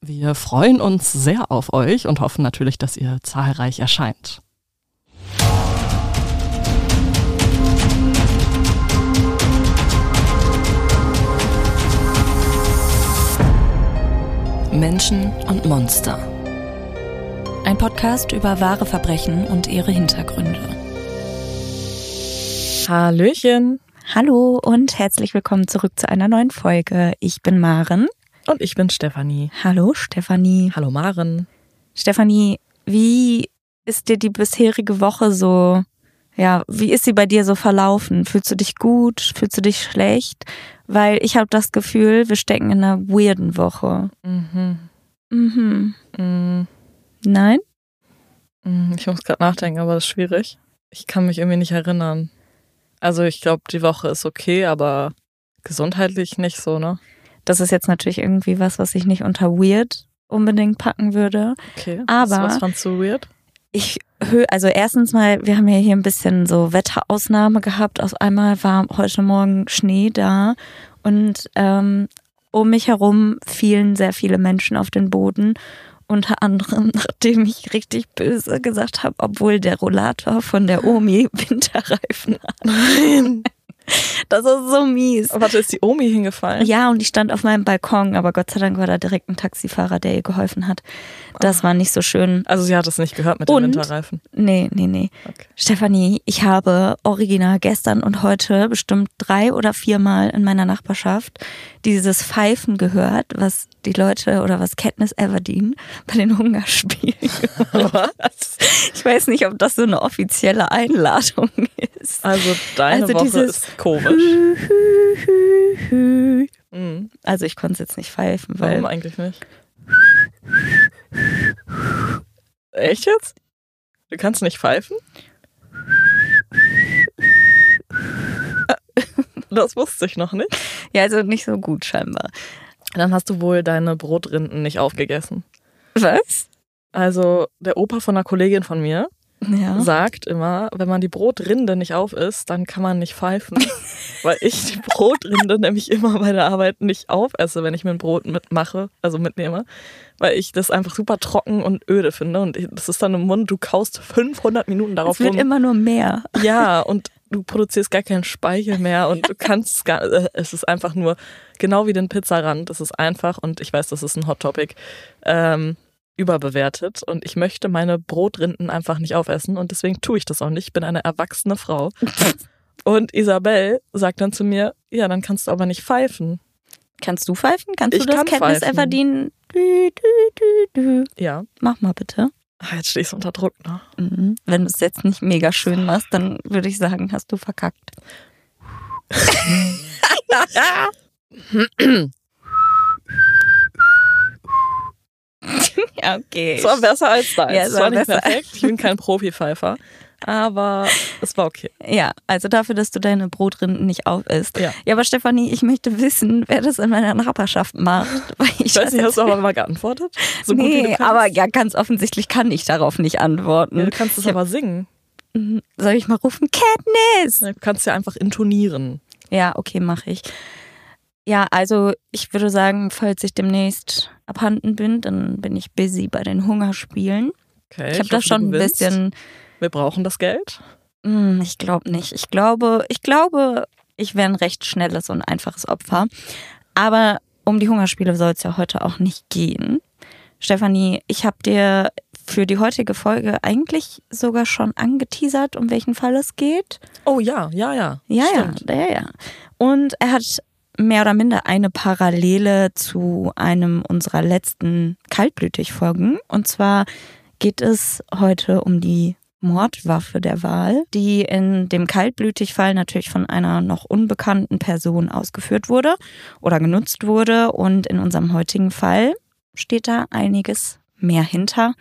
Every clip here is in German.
Wir freuen uns sehr auf euch und hoffen natürlich, dass ihr zahlreich erscheint. Menschen und Monster. Ein Podcast über wahre Verbrechen und ihre Hintergründe. Hallöchen. Hallo und herzlich willkommen zurück zu einer neuen Folge. Ich bin Maren. Und ich bin Stefanie. Hallo Stefanie. Hallo Maren. Stefanie, wie ist dir die bisherige Woche so, ja, wie ist sie bei dir so verlaufen? Fühlst du dich gut? Fühlst du dich schlecht? Weil ich habe das Gefühl, wir stecken in einer weirden Woche. Mhm. Mhm. Mhm. Nein? Mhm, Ich muss gerade nachdenken, aber das ist schwierig. Ich kann mich irgendwie nicht erinnern. Also ich glaube, die Woche ist okay, aber gesundheitlich nicht so, ne? Das ist jetzt natürlich irgendwie was, was ich nicht unter weird unbedingt packen würde. Okay. Aber- Was fandst du weird? Ich also erstens mal, wir haben ja hier ein bisschen so Wetterausnahme gehabt. Auf einmal war heute Morgen Schnee da und ähm, um mich herum fielen sehr viele Menschen auf den Boden. Unter anderem, nachdem ich richtig böse gesagt habe, obwohl der Rollator von der Omi Winterreifen hat. Nein. Das ist so mies. Warte, ist die Omi hingefallen? Ja, und ich stand auf meinem Balkon, aber Gott sei Dank war da direkt ein Taxifahrer, der ihr geholfen hat. Das war nicht so schön. Also sie hat es nicht gehört mit Und? den Winterreifen. Nee, nee, nee. Okay. Stefanie, ich habe original gestern und heute bestimmt drei oder viermal in meiner Nachbarschaft dieses Pfeifen gehört, was die Leute oder was Katniss Everdeen bei den Hungerspielen? Ich weiß nicht, ob das so eine offizielle Einladung ist. Also deine Also Woche ist komisch. Mhm. Also ich konnte es jetzt nicht pfeifen, Warum weil eigentlich nicht? Echt jetzt? Du kannst nicht pfeifen? Das wusste ich noch nicht. ja, also nicht so gut scheinbar. Dann hast du wohl deine Brotrinden nicht aufgegessen. Was? Also der Opa von einer Kollegin von mir Ja. sagt immer, wenn man die Brotrinde nicht auf isst, dann kann man nicht pfeifen. Weil ich die Brotrinde nämlich immer bei der Arbeit nicht aufesse, wenn ich mir ein Brot mitmache, also mitnehme. Weil ich das einfach super trocken und öde finde. Und das ist dann im Mund, du kaust 500 Minuten darauf Es wird rum. immer nur mehr. Ja, und du produzierst gar keinen Speichel mehr und du kannst gar, äh, es ist einfach nur, genau wie den Pizzarand, es ist einfach, und ich weiß, das ist ein Hot Topic, ähm, überbewertet und ich möchte meine Brotrinden einfach nicht aufessen und deswegen tue ich das auch nicht. Ich bin eine erwachsene Frau. Und Isabel sagt dann zu mir, ja, dann kannst du aber nicht pfeifen. Kannst du pfeifen? Kannst Ich du das kann Katniss pfeifen. Everdeen? Dü, dü, dü, dü. Ja, Mach mal bitte. Ah, jetzt stehst du unter Druck, ne? Mhm. Wenn du es jetzt nicht mega schön machst, dann würde ich sagen, hast du verkackt. ja, okay. Es war besser als deins. Ja, es war war nicht perfekt. Ich bin kein Profi-Pfeifer. Aber es war okay. Ja, also dafür, dass du deine Brotrinden nicht aufisst. Ja. Ja, aber Stefanie, ich möchte wissen, wer das in meiner Nachbarschaft macht. Weil ich Ich weiß nicht, hast du aber mal geantwortet? So gut wie nee, du kannst. aber ja, ganz offensichtlich kann ich darauf nicht antworten. Ja, du kannst es aber singen. Mhm. Soll ich mal rufen? Katniss! Du kannst ja einfach intonieren. Ja, okay, mache ich. Ja, also ich würde sagen, falls ich demnächst abhanden bin, dann bin ich busy bei den Hungerspielen. Okay, Ich habe da schon ein bisschen. Wir brauchen das Geld. Hm, ich glaube nicht. Ich glaube, ich glaube, ich wäre ein recht schnelles und einfaches Opfer. Aber um die Hungerspiele soll es ja heute auch nicht gehen. Stefanie, ich habe dir für die heutige Folge eigentlich sogar schon angeteasert, um welchen Fall es geht. Oh ja, ja, ja. Ja, Stimmt. ja, ja, ja. Und er hat mehr oder minder eine Parallele zu einem unserer letzten Kaltblütig-Folgen. Und zwar geht es heute um die Mordwaffe der Wahl, die in dem Kaltblütig-Fall natürlich von einer noch unbekannten Person ausgeführt wurde oder genutzt wurde. Und in unserem heutigen Fall steht da einiges mehr hinter.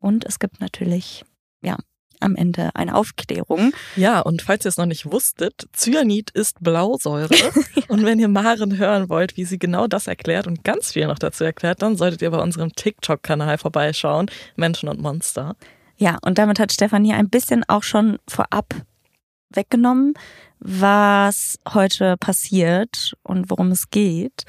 Und es gibt natürlich ja, am Ende eine Aufklärung. Ja, und falls ihr es noch nicht wusstet, Cyanid ist Blausäure. und wenn ihr Maren hören wollt, wie sie genau das erklärt und ganz viel noch dazu erklärt, dann solltet ihr bei unserem TikTok-Kanal vorbeischauen, Menschen und Monster. Ja, und damit hat Stefanie ein bisschen auch schon vorab weggenommen, was heute passiert und worum es geht.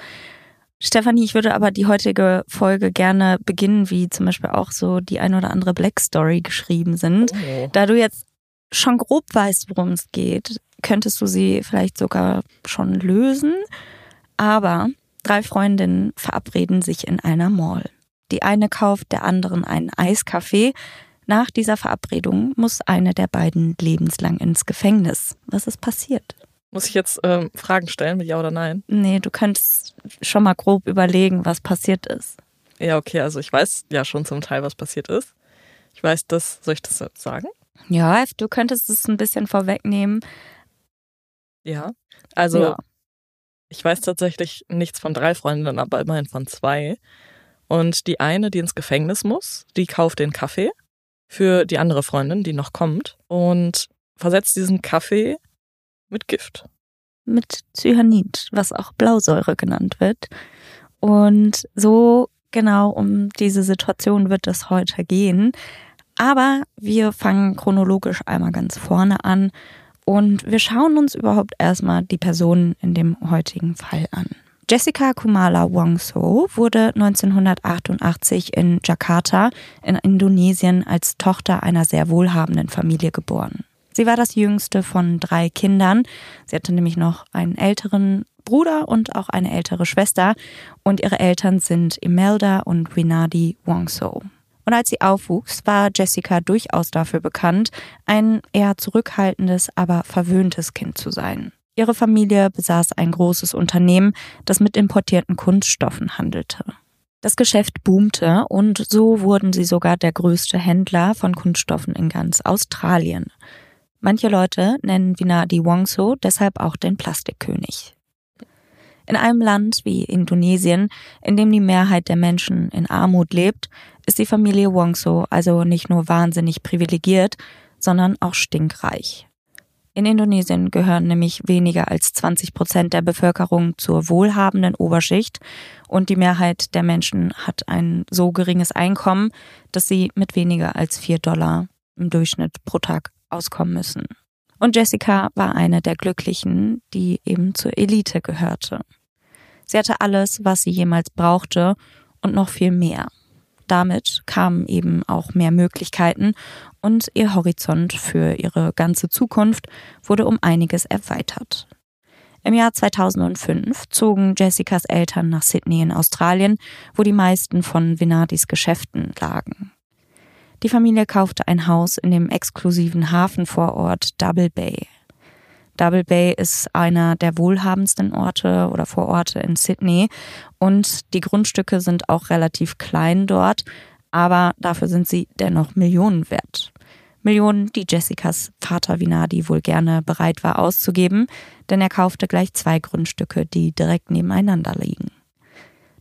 Stefanie, ich würde aber die heutige Folge gerne beginnen, wie zum Beispiel auch so die ein oder andere Black Story geschrieben sind. Oh. Da du jetzt schon grob weißt, worum es geht, könntest du sie vielleicht sogar schon lösen. Aber drei Freundinnen verabreden sich in einer Mall. Die eine kauft der anderen einen Eiskaffee. Nach dieser Verabredung muss eine der beiden lebenslang ins Gefängnis. Was ist passiert? Muss ich jetzt ähm, Fragen stellen mit Ja oder Nein? Nee, du könntest schon mal grob überlegen, was passiert ist. Ja, okay, also ich weiß ja schon zum Teil, was passiert ist. Ich weiß das, soll ich das sagen? Ja, du könntest es ein bisschen vorwegnehmen. Ja, also ja. ich weiß tatsächlich nichts von drei Freundinnen, aber immerhin von zwei. Und die eine, die ins Gefängnis muss, die kauft den Kaffee für die andere Freundin, die noch kommt, und versetzt diesen Kaffee mit Gift. Mit Cyanid, was auch Blausäure genannt wird. Und so genau um diese Situation wird es heute gehen. Aber wir fangen chronologisch einmal ganz vorne an und wir schauen uns überhaupt erstmal die Personen in dem heutigen Fall an. Jessica Kumala Wongso wurde 1988 in Jakarta in Indonesien als Tochter einer sehr wohlhabenden Familie geboren. Sie war das jüngste von drei Kindern. Sie hatte nämlich noch einen älteren Bruder und auch eine ältere Schwester. Und ihre Eltern sind Imelda und Winadi Wongso. Und als sie aufwuchs, war Jessica durchaus dafür bekannt, ein eher zurückhaltendes, aber verwöhntes Kind zu sein. Ihre Familie besaß ein großes Unternehmen, das mit importierten Kunststoffen handelte. Das Geschäft boomte und so wurden sie sogar der größte Händler von Kunststoffen in ganz Australien. Manche Leute nennen Vinadi Wongso deshalb auch den Plastikkönig. In einem Land wie Indonesien, in dem die Mehrheit der Menschen in Armut lebt, ist die Familie Wongso also nicht nur wahnsinnig privilegiert, sondern auch stinkreich. In Indonesien gehören nämlich weniger als 20 Prozent der Bevölkerung zur wohlhabenden Oberschicht und die Mehrheit der Menschen hat ein so geringes Einkommen, dass sie mit weniger als vier Dollar im Durchschnitt pro Tag auskommen müssen. Und Jessica war eine der Glücklichen, die eben zur Elite gehörte. Sie hatte alles, was sie jemals brauchte und noch viel mehr. Damit kamen eben auch mehr Möglichkeiten und ihr Horizont für ihre ganze Zukunft wurde um einiges erweitert. Im Jahr 2005 zogen Jessicas Eltern nach Sydney in Australien, wo die meisten von Vinadis Geschäften lagen. Die Familie kaufte ein Haus in dem exklusiven Hafenvorort Double Bay. Double Bay ist einer der wohlhabendsten Orte oder Vororte in Sydney und die Grundstücke sind auch relativ klein dort, aber dafür sind sie dennoch Millionen wert. Millionen, die Jessicas Vater Vinadi wohl gerne bereit war auszugeben, denn er kaufte gleich zwei Grundstücke, die direkt nebeneinander liegen.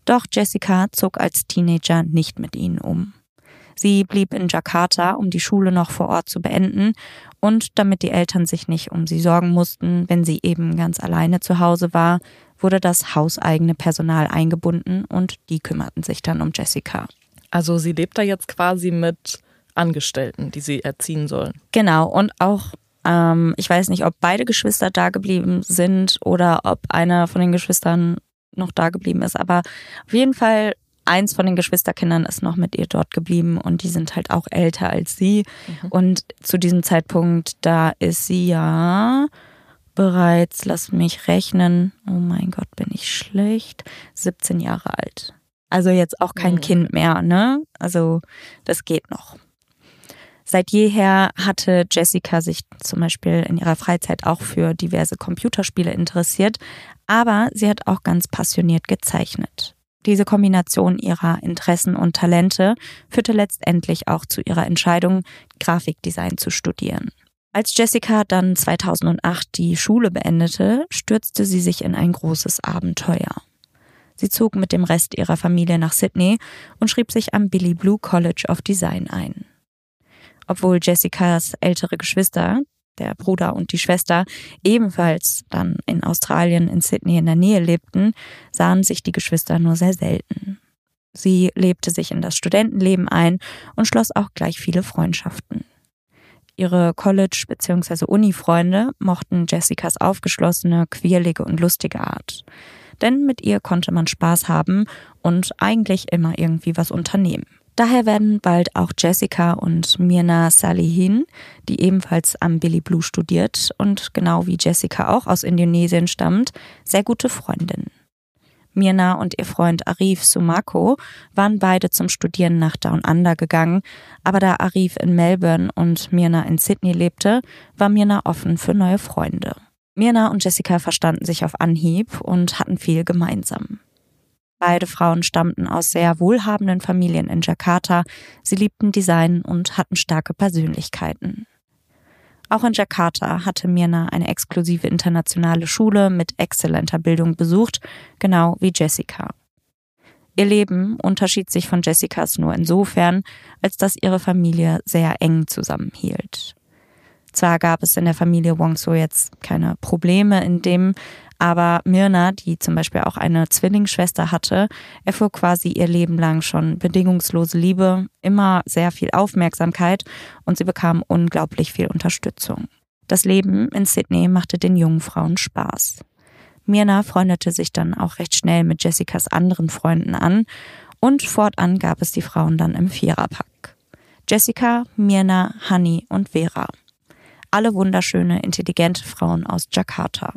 Doch Jessica zog als Teenager nicht mit ihnen um. Sie blieb in Jakarta, um die Schule noch vor Ort zu beenden und damit die Eltern sich nicht um sie sorgen mussten, wenn sie eben ganz alleine zu Hause war, wurde das hauseigene Personal eingebunden und die kümmerten sich dann um Jessica. Also sie lebt da jetzt quasi mit Angestellten, die sie erziehen sollen. Genau, und auch ähm, ich weiß nicht, ob beide Geschwister da geblieben sind oder ob einer von den Geschwistern noch da geblieben ist, aber auf jeden Fall eins von den Geschwisterkindern ist noch mit ihr dort geblieben und die sind halt auch älter als sie. Mhm. Und zu diesem Zeitpunkt, da ist sie ja bereits, lass mich rechnen, oh mein Gott, bin ich schlecht, 17 Jahre alt. Also jetzt auch kein mhm. Kind mehr, ne? Also das geht noch. Seit jeher hatte Jessica sich zum Beispiel in ihrer Freizeit auch für diverse Computerspiele interessiert, aber sie hat auch ganz passioniert gezeichnet. Diese Kombination ihrer Interessen und Talente führte letztendlich auch zu ihrer Entscheidung, Grafikdesign zu studieren. Als Jessica dann 2008 die Schule beendete, stürzte sie sich in ein großes Abenteuer. Sie zog mit dem Rest ihrer Familie nach Sydney und schrieb sich am Billy Blue College of Design ein. Obwohl Jessicas ältere Geschwister, der Bruder und die Schwester, ebenfalls dann in Australien, in Sydney in der Nähe lebten, sahen sich die Geschwister nur sehr selten. Sie lebte sich in das Studentenleben ein und schloss auch gleich viele Freundschaften. Ihre College- bzw. Uni-Freunde mochten Jessicas aufgeschlossene, quirlige und lustige Art. Denn mit ihr konnte man Spaß haben und eigentlich immer irgendwie was unternehmen. Daher werden bald auch Jessica und Mirna Salihin, die ebenfalls am Billy Blue studiert und genau wie Jessica auch aus Indonesien stammt, sehr gute Freundinnen. Mirna und ihr Freund Arif Sumako waren beide zum Studieren nach Down Under gegangen, aber da Arif in Melbourne und Mirna in Sydney lebte, war Mirna offen für neue Freunde. Mirna und Jessica verstanden sich auf Anhieb und hatten viel gemeinsam. Beide Frauen stammten aus sehr wohlhabenden Familien in Jakarta, sie liebten Design und hatten starke Persönlichkeiten. Auch in Jakarta hatte Mirna eine exklusive internationale Schule mit exzellenter Bildung besucht, genau wie Jessica. Ihr Leben unterschied sich von Jessicas nur insofern, als dass ihre Familie sehr eng zusammenhielt. Zwar gab es in der Familie Wongso jetzt keine Probleme in dem aber Mirna, die zum Beispiel auch eine Zwillingsschwester hatte, erfuhr quasi ihr Leben lang schon bedingungslose Liebe, immer sehr viel Aufmerksamkeit und sie bekam unglaublich viel Unterstützung. Das Leben in Sydney machte den jungen Frauen Spaß. Mirna freundete sich dann auch recht schnell mit Jessicas anderen Freunden an und fortan gab es die Frauen dann im Viererpack. Jessica, Mirna, Honey und Vera. Alle wunderschöne, intelligente Frauen aus Jakarta.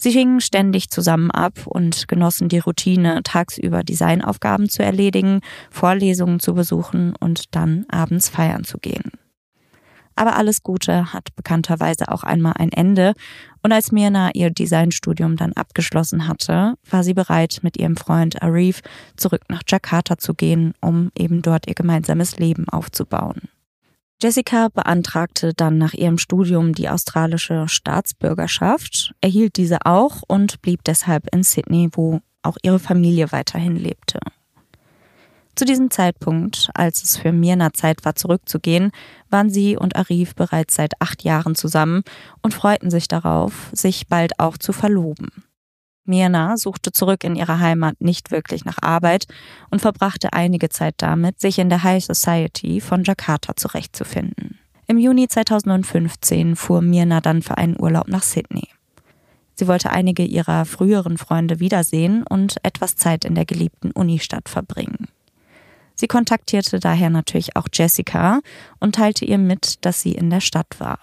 Sie hingen ständig zusammen ab und genossen die Routine, tagsüber Designaufgaben zu erledigen, Vorlesungen zu besuchen und dann abends feiern zu gehen. Aber alles Gute hat bekannterweise auch einmal ein Ende und als Mirna ihr Designstudium dann abgeschlossen hatte, war sie bereit, mit ihrem Freund Arif zurück nach Jakarta zu gehen, um eben dort ihr gemeinsames Leben aufzubauen. Jessica beantragte dann nach ihrem Studium die australische Staatsbürgerschaft, erhielt diese auch und blieb deshalb in Sydney, wo auch ihre Familie weiterhin lebte. Zu diesem Zeitpunkt, als es für Mirna Zeit war, zurückzugehen, waren sie und Arif bereits seit acht Jahren zusammen und freuten sich darauf, sich bald auch zu verloben. Mirna suchte zurück in ihre Heimat nicht wirklich nach Arbeit und verbrachte einige Zeit damit, sich in der High Society von Jakarta zurechtzufinden. Im Juni 2015 fuhr Mirna dann für einen Urlaub nach Sydney. Sie wollte einige ihrer früheren Freunde wiedersehen und etwas Zeit in der geliebten Unistadt verbringen. Sie kontaktierte daher natürlich auch Jessica und teilte ihr mit, dass sie in der Stadt war.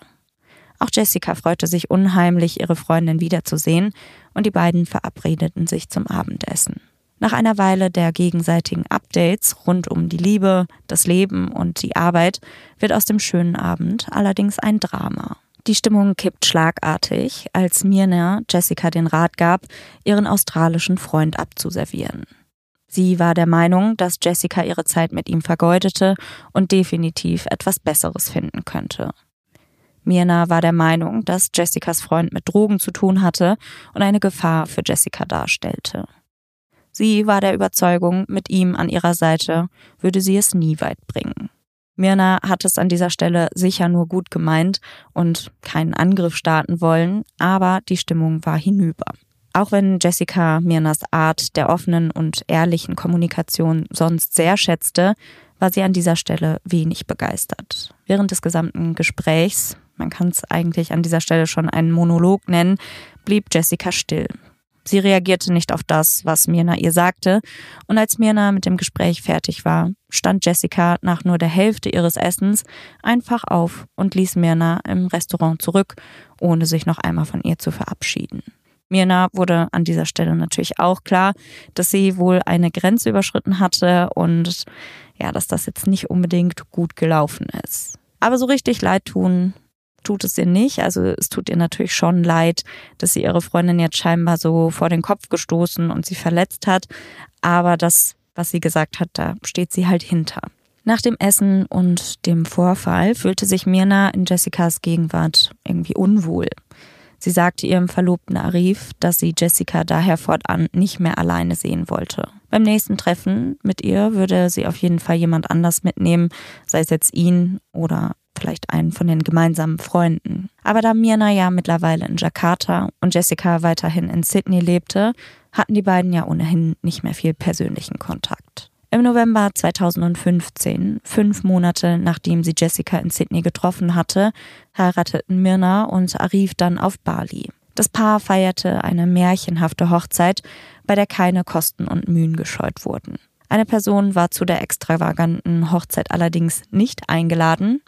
Auch Jessica freute sich unheimlich, ihre Freundin wiederzusehen, und die beiden verabredeten sich zum Abendessen. Nach einer Weile der gegenseitigen Updates rund um die Liebe, das Leben und die Arbeit wird aus dem schönen Abend allerdings ein Drama. Die Stimmung kippt schlagartig, als Mirna Jessica den Rat gab, ihren australischen Freund abzuservieren. Sie war der Meinung, dass Jessica ihre Zeit mit ihm vergeudete und definitiv etwas Besseres finden könnte. Mirna war der Meinung, dass Jessicas Freund mit Drogen zu tun hatte und eine Gefahr für Jessica darstellte. Sie war der Überzeugung, mit ihm an ihrer Seite würde sie es nie weit bringen. Mirna hat es an dieser Stelle sicher nur gut gemeint und keinen Angriff starten wollen, aber die Stimmung war hinüber. Auch wenn Jessica Mirnas Art der offenen und ehrlichen Kommunikation sonst sehr schätzte, war sie an dieser Stelle wenig begeistert. Während des gesamten Gesprächs man kann es eigentlich an dieser Stelle schon einen Monolog nennen, blieb Jessica still. Sie reagierte nicht auf das, was Mirna ihr sagte, und als Mirna mit dem Gespräch fertig war, stand Jessica nach nur der Hälfte ihres Essens einfach auf und ließ Mirna im Restaurant zurück, ohne sich noch einmal von ihr zu verabschieden. Mirna wurde an dieser Stelle natürlich auch klar, dass sie wohl eine Grenze überschritten hatte und ja, dass das jetzt nicht unbedingt gut gelaufen ist. Aber so richtig leid tun tut es ihr nicht. Also es tut ihr natürlich schon leid, dass sie ihre Freundin jetzt scheinbar so vor den Kopf gestoßen und sie verletzt hat. Aber das, was sie gesagt hat, da steht sie halt hinter. Nach dem Essen und dem Vorfall fühlte sich Mirna in Jessicas Gegenwart irgendwie unwohl. Sie sagte ihrem Verlobten Arif, dass sie Jessica daher fortan nicht mehr alleine sehen wollte. Beim nächsten Treffen mit ihr würde sie auf jeden Fall jemand anders mitnehmen, sei es jetzt ihn oder vielleicht einen von den gemeinsamen Freunden. Aber da Mirna ja mittlerweile in Jakarta und Jessica weiterhin in Sydney lebte, hatten die beiden ja ohnehin nicht mehr viel persönlichen Kontakt. Im November 2015, fünf Monate nachdem sie Jessica in Sydney getroffen hatte, heirateten Mirna und Arif dann auf Bali. Das Paar feierte eine märchenhafte Hochzeit, bei der keine Kosten und Mühen gescheut wurden. Eine Person war zu der extravaganten Hochzeit allerdings nicht eingeladen,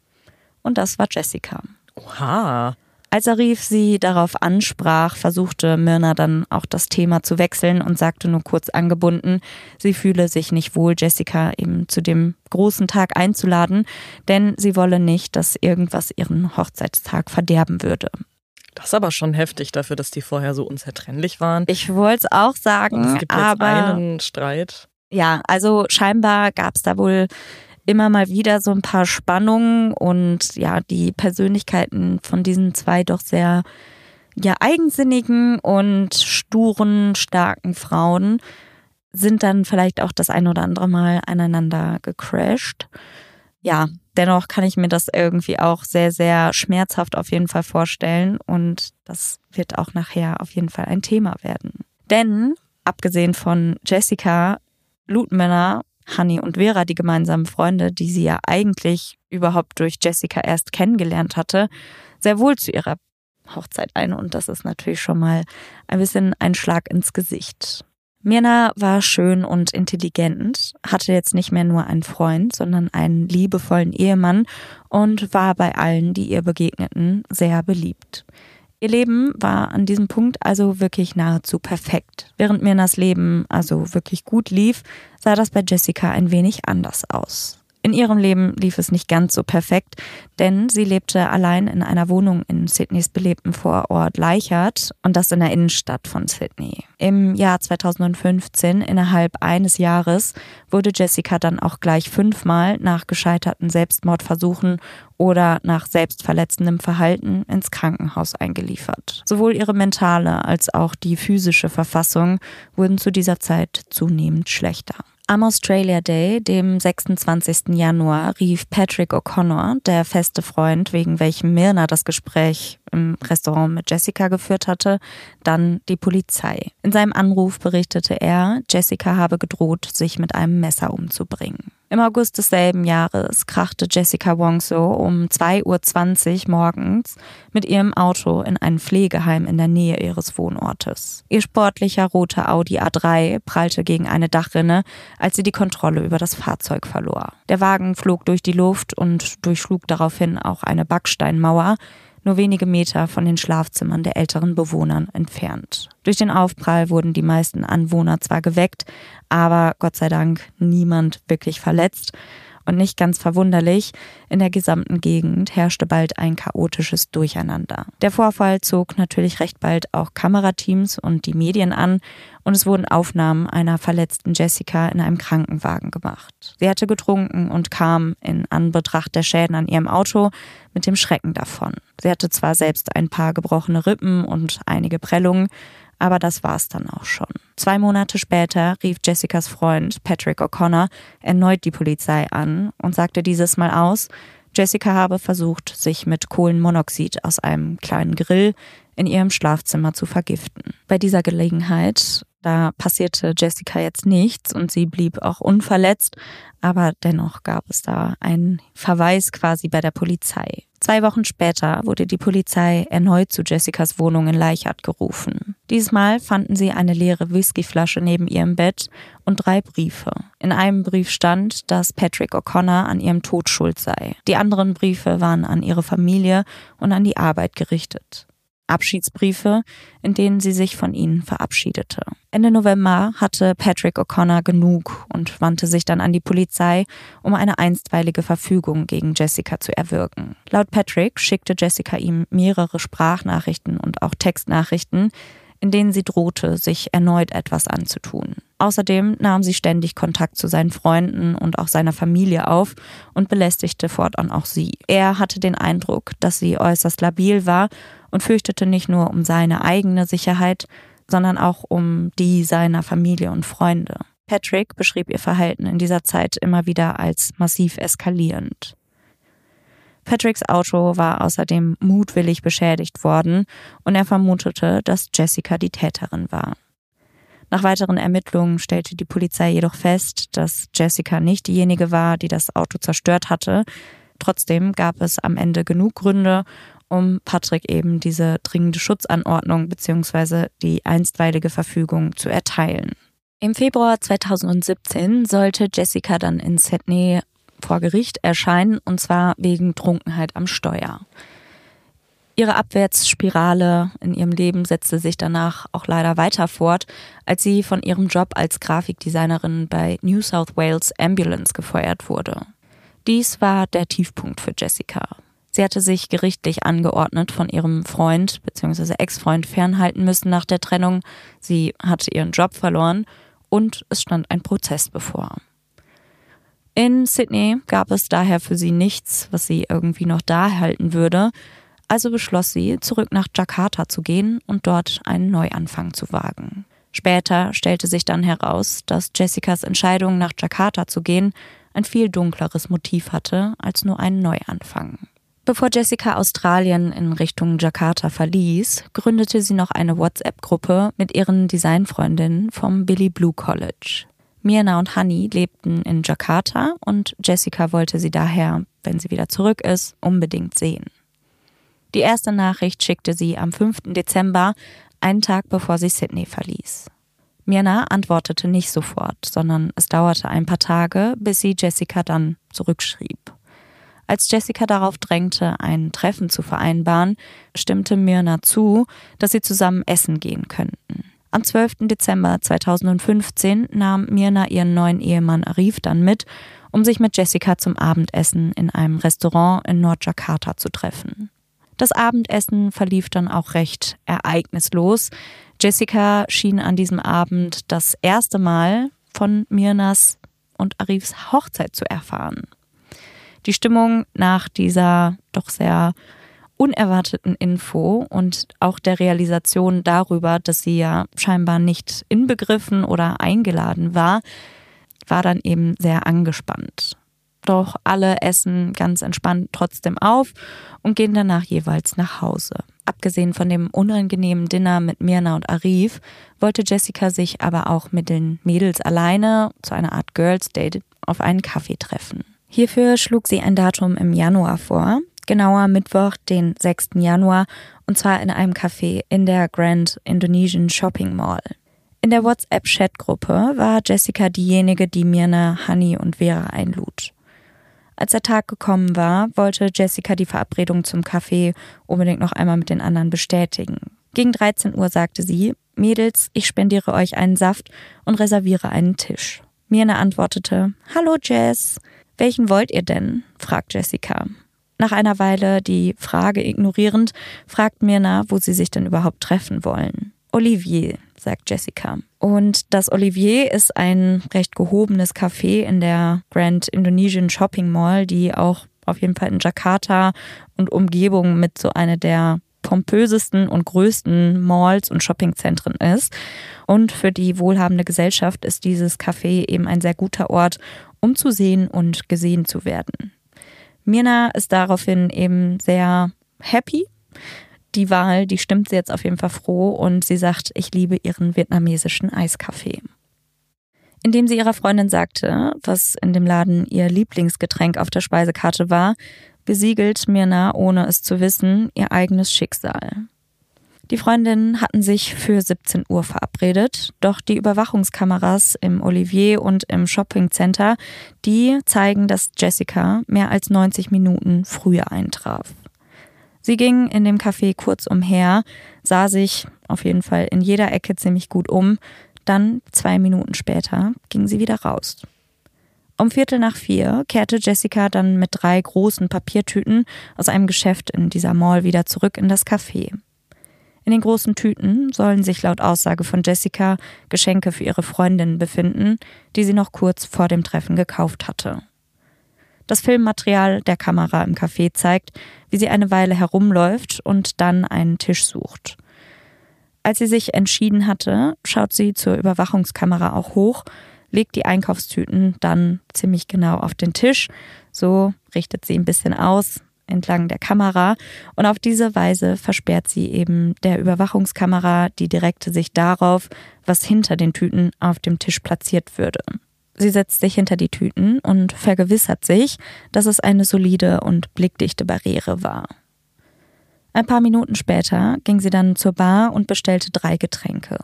und das war Jessica. Oha. Als Arif sie darauf ansprach, versuchte Mirna dann auch das Thema zu wechseln und sagte nur kurz angebunden, sie fühle sich nicht wohl, Jessica eben zu dem großen Tag einzuladen, denn sie wolle nicht, dass irgendwas ihren Hochzeitstag verderben würde. Das ist aber schon heftig dafür, dass die vorher so unzertrennlich waren. Ich wollte es auch sagen, es gibt jetzt aber einen Streit. ja, also scheinbar gab es da wohl immer mal wieder so ein paar Spannungen und ja, die Persönlichkeiten von diesen zwei doch sehr ja eigensinnigen und sturen, starken Frauen sind dann vielleicht auch das ein oder andere Mal aneinander gecrashed. Ja, dennoch kann ich mir das irgendwie auch sehr, sehr schmerzhaft auf jeden Fall vorstellen und das wird auch nachher auf jeden Fall ein Thema werden. Denn abgesehen von Jessica Lutmänner Honey und Vera, die gemeinsamen Freunde, die sie ja eigentlich überhaupt durch Jessica erst kennengelernt hatte, sehr wohl zu ihrer Hochzeit ein. Und das ist natürlich schon mal ein bisschen ein Schlag ins Gesicht. Mirna war schön und intelligent, hatte jetzt nicht mehr nur einen Freund, sondern einen liebevollen Ehemann und war bei allen, die ihr begegneten, sehr beliebt. Ihr Leben war an diesem Punkt also wirklich nahezu perfekt. Während Mirnas Leben also wirklich gut lief, sah das bei Jessica ein wenig anders aus. In ihrem Leben lief es nicht ganz so perfekt, denn sie lebte allein in einer Wohnung in Sydneys belebten Vorort Leichhardt und das in der Innenstadt von Sydney. Im Jahr 2015, innerhalb eines Jahres, wurde Jessica dann auch gleich fünfmal nach gescheiterten Selbstmordversuchen oder nach selbstverletzendem Verhalten ins Krankenhaus eingeliefert. Sowohl ihre mentale als auch die physische Verfassung wurden zu dieser Zeit zunehmend schlechter. Am Australia Day, dem 26. Januar, rief Patrick O'Connor, der feste Freund, wegen welchem Mirna das Gespräch im Restaurant mit Jessica geführt hatte, dann die Polizei. In seinem Anruf berichtete er, Jessica habe gedroht, sich mit einem Messer umzubringen. Im August desselben Jahres krachte Jessica Wongso um 2.20 Uhr morgens mit ihrem Auto in ein Pflegeheim in der Nähe ihres Wohnortes. Ihr sportlicher roter Audi A3 prallte gegen eine Dachrinne, als sie die Kontrolle über das Fahrzeug verlor. Der Wagen flog durch die Luft und durchschlug daraufhin auch eine Backsteinmauer, nur wenige Meter von den Schlafzimmern der älteren Bewohnern entfernt. Durch den Aufprall wurden die meisten Anwohner zwar geweckt, aber Gott sei Dank niemand wirklich verletzt. Und nicht ganz verwunderlich, in der gesamten Gegend herrschte bald ein chaotisches Durcheinander. Der Vorfall zog natürlich recht bald auch Kamerateams und die Medien an und es wurden Aufnahmen einer verletzten Jessica in einem Krankenwagen gemacht. Sie hatte getrunken und kam in Anbetracht der Schäden an ihrem Auto mit dem Schrecken davon. Sie hatte zwar selbst ein paar gebrochene Rippen und einige Prellungen, aber das war's dann auch schon. Zwei Monate später rief Jessicas Freund Patrick O'Connor erneut die Polizei an und sagte dieses Mal aus, Jessica habe versucht, sich mit Kohlenmonoxid aus einem kleinen Grill in ihrem Schlafzimmer zu vergiften. Bei dieser Gelegenheit, da passierte Jessica jetzt nichts und sie blieb auch unverletzt, aber dennoch gab es da einen Verweis quasi bei der Polizei. Zwei Wochen später wurde die Polizei erneut zu Jessicas Wohnung in Leichhardt gerufen. Diesmal fanden sie eine leere Whiskyflasche neben ihrem Bett und drei Briefe. In einem Brief stand, dass Patrick O'Connor an ihrem Tod schuld sei. Die anderen Briefe waren an ihre Familie und an die Arbeit gerichtet. Abschiedsbriefe, in denen sie sich von ihnen verabschiedete. Ende November hatte Patrick O'Connor genug und wandte sich dann an die Polizei, um eine einstweilige Verfügung gegen Jessica zu erwirken. Laut Patrick schickte Jessica ihm mehrere Sprachnachrichten und auch Textnachrichten, in denen sie drohte, sich erneut etwas anzutun. Außerdem nahm sie ständig Kontakt zu seinen Freunden und auch seiner Familie auf und belästigte fortan auch sie. Er hatte den Eindruck, dass sie äußerst labil war und fürchtete nicht nur um seine eigene Sicherheit, sondern auch um die seiner Familie und Freunde. Patrick beschrieb ihr Verhalten in dieser Zeit immer wieder als massiv eskalierend. Patricks Auto war außerdem mutwillig beschädigt worden und er vermutete, dass Jessica die Täterin war. Nach weiteren Ermittlungen stellte die Polizei jedoch fest, dass Jessica nicht diejenige war, die das Auto zerstört hatte. Trotzdem gab es am Ende genug Gründe, um Patrick eben diese dringende Schutzanordnung bzw. die einstweilige Verfügung zu erteilen. Im Februar 2017 sollte Jessica dann in Sydney vor Gericht erscheinen, und zwar wegen Trunkenheit am Steuer. Ihre Abwärtsspirale in ihrem Leben setzte sich danach auch leider weiter fort, als sie von ihrem Job als Grafikdesignerin bei New South Wales Ambulance gefeuert wurde. Dies war der Tiefpunkt für Jessica. Sie hatte sich gerichtlich angeordnet von ihrem Freund bzw. Ex-Freund fernhalten müssen nach der Trennung. Sie hatte ihren Job verloren und es stand ein Prozess bevor. In Sydney gab es daher für sie nichts, was sie irgendwie noch da halten würde, also beschloss sie, zurück nach Jakarta zu gehen und dort einen Neuanfang zu wagen. Später stellte sich dann heraus, dass Jessicas Entscheidung, nach Jakarta zu gehen, ein viel dunkleres Motiv hatte als nur einen Neuanfang. Bevor Jessica Australien in Richtung Jakarta verließ, gründete sie noch eine WhatsApp-Gruppe mit ihren Designfreundinnen vom Billy Blue College. Mirna und Honey lebten in Jakarta und Jessica wollte sie daher, wenn sie wieder zurück ist, unbedingt sehen. Die erste Nachricht schickte sie am 5. Dezember, einen Tag bevor sie Sydney verließ. Mirna antwortete nicht sofort, sondern es dauerte ein paar Tage, bis sie Jessica dann zurückschrieb. Als Jessica darauf drängte, ein Treffen zu vereinbaren, stimmte Mirna zu, dass sie zusammen essen gehen könnten. Am 12. Dezember 2015 nahm Mirna ihren neuen Ehemann Arif dann mit, um sich mit Jessica zum Abendessen in einem Restaurant in Nordjakarta zu treffen. Das Abendessen verlief dann auch recht ereignislos. Jessica schien an diesem Abend das erste Mal von Mirnas und Arifs Hochzeit zu erfahren. Die Stimmung nach dieser doch sehr unerwarteten Info und auch der Realisation darüber, dass sie ja scheinbar nicht inbegriffen oder eingeladen war, war dann eben sehr angespannt. Doch alle essen ganz entspannt trotzdem auf und gehen danach jeweils nach Hause. Abgesehen von dem unangenehmen Dinner mit Mirna und Arif, wollte Jessica sich aber auch mit den Mädels alleine zu einer Art Girls Date auf einen Kaffee treffen. Hierfür schlug sie ein Datum im Januar vor, genauer Mittwoch, den 6. Januar, und zwar in einem Café in der Grand Indonesian Shopping Mall. In der WhatsApp-Chat-Gruppe war Jessica diejenige, die Mirna, Honey und Vera einlud. Als der Tag gekommen war, wollte Jessica die Verabredung zum Café unbedingt noch einmal mit den anderen bestätigen. Gegen 13 Uhr sagte sie, Mädels, ich spendiere euch einen Saft und reserviere einen Tisch. Mirna antwortete, Hallo Jess, welchen wollt ihr denn? fragt Jessica. Nach einer Weile die Frage ignorierend, fragt Mirna, wo sie sich denn überhaupt treffen wollen. Olivier, sagt Jessica. Und das Olivier ist ein recht gehobenes Café in der Grand Indonesian Shopping Mall, die auch auf jeden Fall in Jakarta und Umgebung mit so einer der pompösesten und größten Malls und Shoppingzentren ist. Und für die wohlhabende Gesellschaft ist dieses Café eben ein sehr guter Ort, um zu sehen und gesehen zu werden. Mirna ist daraufhin eben sehr happy. Die Wahl, die stimmt sie jetzt auf jeden Fall froh und sie sagt, ich liebe ihren vietnamesischen Eiskaffee. Indem sie ihrer Freundin sagte, was in dem Laden ihr Lieblingsgetränk auf der Speisekarte war, besiegelt Mirna, ohne es zu wissen, ihr eigenes Schicksal. Die Freundinnen hatten sich für 17 Uhr verabredet, doch die Überwachungskameras im Olivier und im Shoppingcenter, die zeigen, dass Jessica mehr als 90 Minuten früher eintraf. Sie ging in dem Café kurz umher, sah sich auf jeden Fall in jeder Ecke ziemlich gut um, dann zwei Minuten später ging sie wieder raus. Um Viertel nach vier kehrte Jessica dann mit drei großen Papiertüten aus einem Geschäft in dieser Mall wieder zurück in das Café. In den großen Tüten sollen sich laut Aussage von Jessica Geschenke für ihre Freundin befinden, die sie noch kurz vor dem Treffen gekauft hatte. Das Filmmaterial der Kamera im Café zeigt, wie sie eine Weile herumläuft und dann einen Tisch sucht. Als sie sich entschieden hatte, schaut sie zur Überwachungskamera auch hoch, legt die Einkaufstüten dann ziemlich genau auf den Tisch. So richtet sie ein bisschen aus entlang der Kamera und auf diese Weise versperrt sie eben der Überwachungskamera die direkte Sicht darauf, was hinter den Tüten auf dem Tisch platziert würde. Sie setzt sich hinter die Tüten und vergewissert sich, dass es eine solide und blickdichte Barriere war. Ein paar Minuten später ging sie dann zur Bar und bestellte drei Getränke.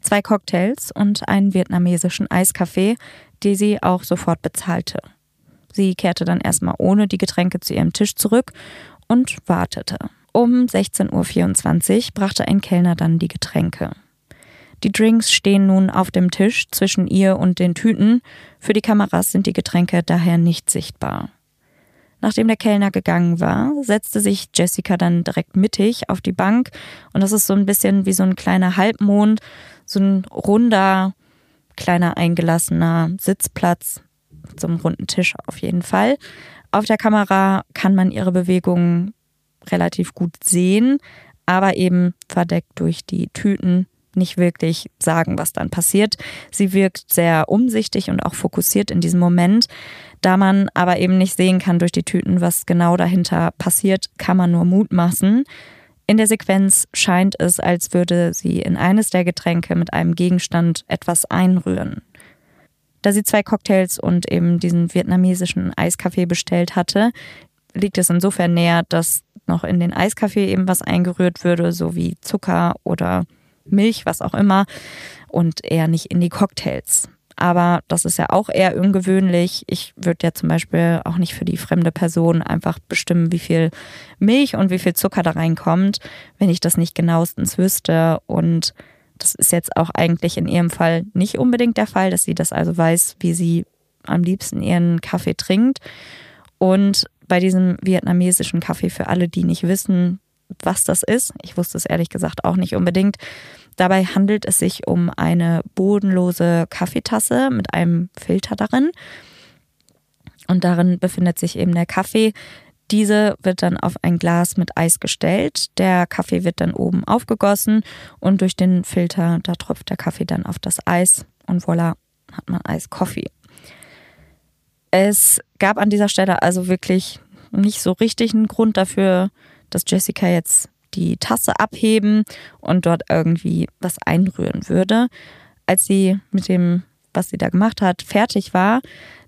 Zwei Cocktails und einen vietnamesischen Eiskaffee, die sie auch sofort bezahlte. Sie kehrte dann erstmal ohne die Getränke zu ihrem Tisch zurück und wartete. Um 16.24 Uhr brachte ein Kellner dann die Getränke. Die Drinks stehen nun auf dem Tisch zwischen ihr und den Tüten. Für die Kameras sind die Getränke daher nicht sichtbar. Nachdem der Kellner gegangen war, setzte sich Jessica dann direkt mittig auf die Bank und das ist so ein bisschen wie so ein kleiner Halbmond, so ein runder, kleiner eingelassener Sitzplatz, einem runden Tisch auf jeden Fall. Auf der Kamera kann man ihre Bewegungen relativ gut sehen, aber eben verdeckt durch die Tüten nicht wirklich sagen, was dann passiert. Sie wirkt sehr umsichtig und auch fokussiert in diesem Moment. Da man aber eben nicht sehen kann durch die Tüten, was genau dahinter passiert, kann man nur mutmaßen. In der Sequenz scheint es, als würde sie in eines der Getränke mit einem Gegenstand etwas einrühren. Da sie zwei Cocktails und eben diesen vietnamesischen Eiskaffee bestellt hatte, liegt es insofern näher, dass noch in den Eiskaffee eben was eingerührt würde, so wie Zucker oder Milch, was auch immer, und eher nicht in die Cocktails. Aber das ist ja auch eher ungewöhnlich. Ich würde ja zum Beispiel auch nicht für die fremde Person einfach bestimmen, wie viel Milch und wie viel Zucker da reinkommt, wenn ich das nicht genauestens wüsste. Und das ist jetzt auch eigentlich in ihrem Fall nicht unbedingt der Fall, dass sie das also weiß, wie sie am liebsten ihren Kaffee trinkt. Und bei diesem vietnamesischen Kaffee, für alle, die nicht wissen, was das ist. Ich wusste es ehrlich gesagt auch nicht unbedingt. Dabei handelt es sich um eine bodenlose Kaffeetasse mit einem Filter darin. Und darin befindet sich eben der Kaffee. Diese wird dann auf ein Glas mit Eis gestellt. Der Kaffee wird dann oben aufgegossen und durch den Filter, da tropft der Kaffee dann auf das Eis und voilà, hat man Eiskoffee. Es gab an dieser Stelle also wirklich nicht so richtig einen Grund dafür, dass Jessica jetzt die Tasse abheben und dort irgendwie was einrühren würde. Als sie mit dem, was sie da gemacht hat, fertig war,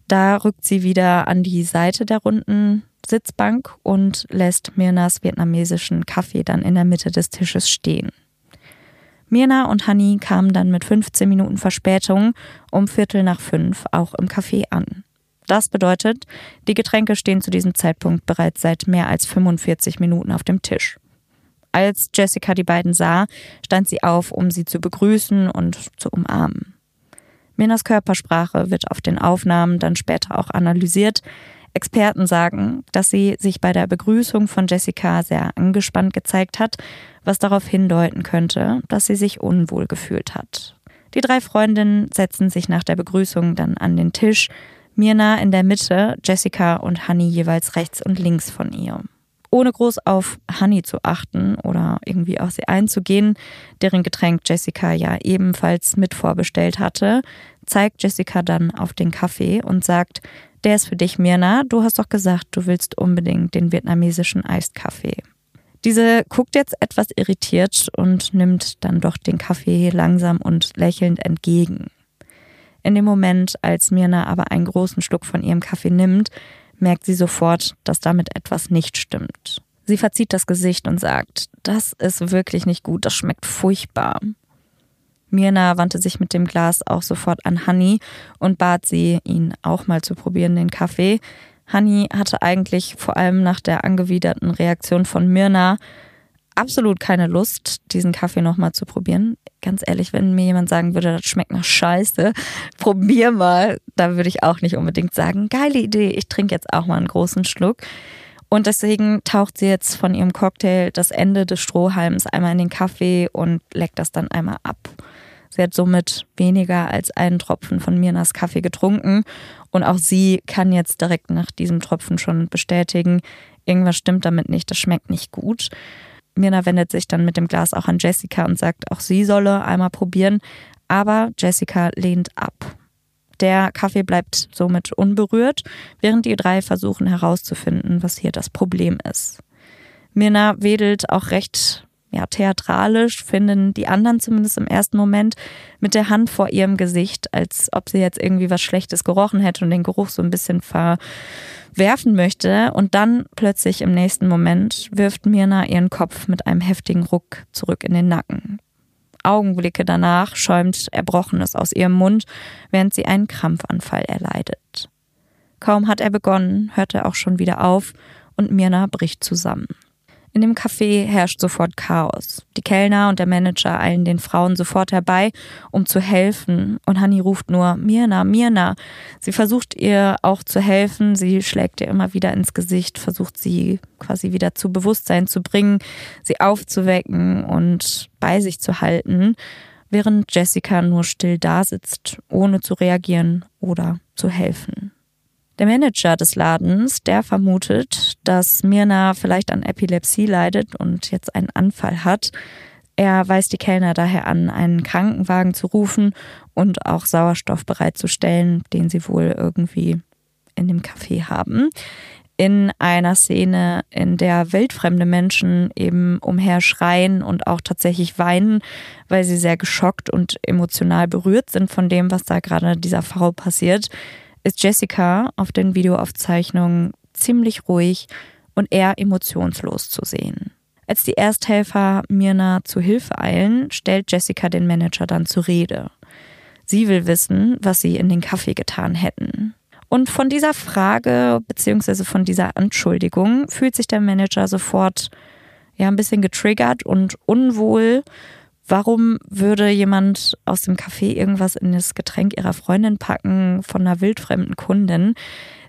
da rückt sie wieder an die Seite der runden Sitzbank und lässt Mirnas vietnamesischen Kaffee dann in der Mitte des Tisches stehen. Mirna und Hani kamen dann mit 15 Minuten Verspätung um Viertel nach fünf auch im Café an. Das bedeutet, die Getränke stehen zu diesem Zeitpunkt bereits seit mehr als 45 Minuten auf dem Tisch. Als Jessica die beiden sah, stand sie auf, um sie zu begrüßen und zu umarmen. Minas Körpersprache wird auf den Aufnahmen dann später auch analysiert. Experten sagen, dass sie sich bei der Begrüßung von Jessica sehr angespannt gezeigt hat, was darauf hindeuten könnte, dass sie sich unwohl gefühlt hat. Die drei Freundinnen setzen sich nach der Begrüßung dann an den Tisch, Mirna in der Mitte, Jessica und Honey jeweils rechts und links von ihr. Ohne groß auf Honey zu achten oder irgendwie auf sie einzugehen, deren Getränk Jessica ja ebenfalls mit vorbestellt hatte, zeigt Jessica dann auf den Kaffee und sagt, der ist für dich, Mirna. Du hast doch gesagt, du willst unbedingt den vietnamesischen Eiskaffee. Diese guckt jetzt etwas irritiert und nimmt dann doch den Kaffee langsam und lächelnd entgegen. In dem Moment, als Mirna aber einen großen Schluck von ihrem Kaffee nimmt, merkt sie sofort, dass damit etwas nicht stimmt. Sie verzieht das Gesicht und sagt, das ist wirklich nicht gut, das schmeckt furchtbar. Mirna wandte sich mit dem Glas auch sofort an Honey und bat sie, ihn auch mal zu probieren, den Kaffee. Honey hatte eigentlich vor allem nach der angewiderten Reaktion von Mirna absolut keine Lust, diesen Kaffee nochmal zu probieren. Ganz ehrlich, wenn mir jemand sagen würde, das schmeckt nach Scheiße, probier mal, da würde ich auch nicht unbedingt sagen, geile Idee, ich trinke jetzt auch mal einen großen Schluck. Und deswegen taucht sie jetzt von ihrem Cocktail das Ende des Strohhalms einmal in den Kaffee und leckt das dann einmal ab. Sie hat somit weniger als einen Tropfen von Mirnas Kaffee getrunken und auch sie kann jetzt direkt nach diesem Tropfen schon bestätigen, irgendwas stimmt damit nicht, das schmeckt nicht gut. Mirna wendet sich dann mit dem Glas auch an Jessica und sagt, auch sie solle einmal probieren, aber Jessica lehnt ab. Der Kaffee bleibt somit unberührt, während die drei versuchen herauszufinden, was hier das Problem ist. Mirna wedelt auch recht ja, theatralisch, finden die anderen zumindest im ersten Moment mit der Hand vor ihrem Gesicht, als ob sie jetzt irgendwie was Schlechtes gerochen hätte und den Geruch so ein bisschen verwerfen möchte. Und dann plötzlich im nächsten Moment wirft Mirna ihren Kopf mit einem heftigen Ruck zurück in den Nacken. Augenblicke danach schäumt Erbrochenes aus ihrem Mund, während sie einen Krampfanfall erleidet. Kaum hat er begonnen, hört er auch schon wieder auf und Mirna bricht zusammen. In dem Café herrscht sofort Chaos. Die Kellner und der Manager eilen den Frauen sofort herbei, um zu helfen. Und Hanni ruft nur Mirna, Mirna. Sie versucht ihr auch zu helfen. Sie schlägt ihr immer wieder ins Gesicht, versucht sie quasi wieder zu Bewusstsein zu bringen, sie aufzuwecken und bei sich zu halten, während Jessica nur still dasitzt, ohne zu reagieren oder zu helfen. Der Manager des Ladens, der vermutet, dass Mirna vielleicht an Epilepsie leidet und jetzt einen Anfall hat. Er weist die Kellner daher an, einen Krankenwagen zu rufen und auch Sauerstoff bereitzustellen, den sie wohl irgendwie in dem Café haben. In einer Szene, in der wildfremde Menschen eben umherschreien und auch tatsächlich weinen, weil sie sehr geschockt und emotional berührt sind von dem, was da gerade dieser Frau passiert, ist Jessica auf den Videoaufzeichnungen ziemlich ruhig und eher emotionslos zu sehen. Als die Ersthelfer Mirna zu Hilfe eilen, stellt Jessica den Manager dann zur Rede. Sie will wissen, was sie in den Kaffee getan hätten. Und von dieser Frage bzw. von dieser Anschuldigung fühlt sich der Manager sofort ja ein bisschen getriggert und unwohl Warum würde jemand aus dem Café irgendwas in das Getränk ihrer Freundin packen von einer wildfremden Kundin?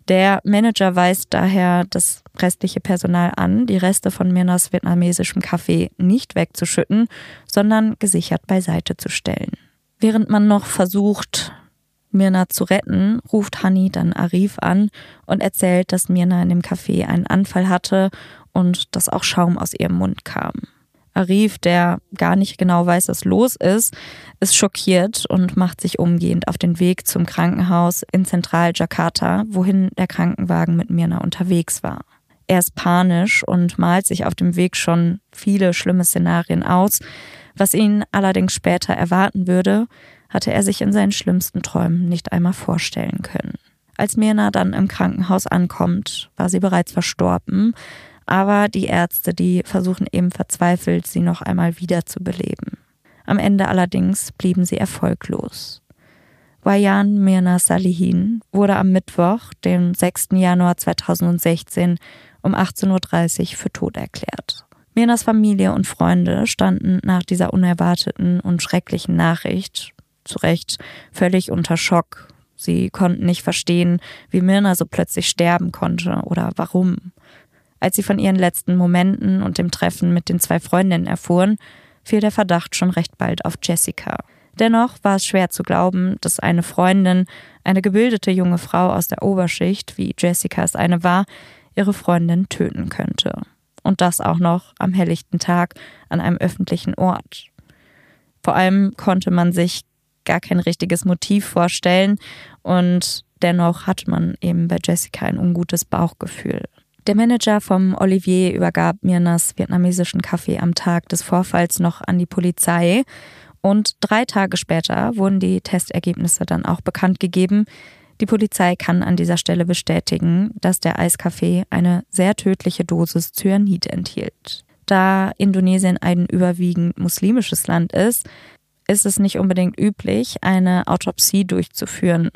Der Manager weist daher das restliche Personal an, die Reste von Mirnas vietnamesischem Kaffee nicht wegzuschütten, sondern gesichert beiseite zu stellen. Während man noch versucht, Mirna zu retten, ruft Hani dann Arif an und erzählt, dass Mirna in dem Café einen Anfall hatte und dass auch Schaum aus ihrem Mund kam. Arif, der gar nicht genau weiß, was los ist, ist schockiert und macht sich umgehend auf den Weg zum Krankenhaus in Zentral-Jakarta, wohin der Krankenwagen mit Mirna unterwegs war. Er ist panisch und malt sich auf dem Weg schon viele schlimme Szenarien aus. Was ihn allerdings später erwarten würde, hatte er sich in seinen schlimmsten Träumen nicht einmal vorstellen können. Als Mirna dann im Krankenhaus ankommt, war sie bereits verstorben, aber die Ärzte, die versuchen eben verzweifelt, sie noch einmal wiederzubeleben. Am Ende allerdings blieben sie erfolglos. Wayan Mirna Salihin wurde am Mittwoch, dem 6. Januar 2016 um 18.30 Uhr für tot erklärt. Mirnas Familie und Freunde standen nach dieser unerwarteten und schrecklichen Nachricht zu Recht völlig unter Schock. Sie konnten nicht verstehen, wie Mirna so plötzlich sterben konnte oder warum. Als sie von ihren letzten Momenten und dem Treffen mit den zwei Freundinnen erfuhren, fiel der Verdacht schon recht bald auf Jessica. Dennoch war es schwer zu glauben, dass eine Freundin, eine gebildete junge Frau aus der Oberschicht, wie Jessica es eine war, ihre Freundin töten könnte. Und das auch noch am helllichten Tag an einem öffentlichen Ort. Vor allem konnte man sich gar kein richtiges Motiv vorstellen und dennoch hatte man eben bei Jessica ein ungutes Bauchgefühl. Der Manager vom Olivier übergab Mirnas vietnamesischen Kaffee am Tag des Vorfalls noch an die Polizei und drei Tage später wurden die Testergebnisse dann auch bekannt gegeben. Die Polizei kann an dieser Stelle bestätigen, dass der Eiskaffee eine sehr tödliche Dosis Cyanid enthielt. Da Indonesien ein überwiegend muslimisches Land ist, ist es nicht unbedingt üblich, eine Autopsie durchzuführen.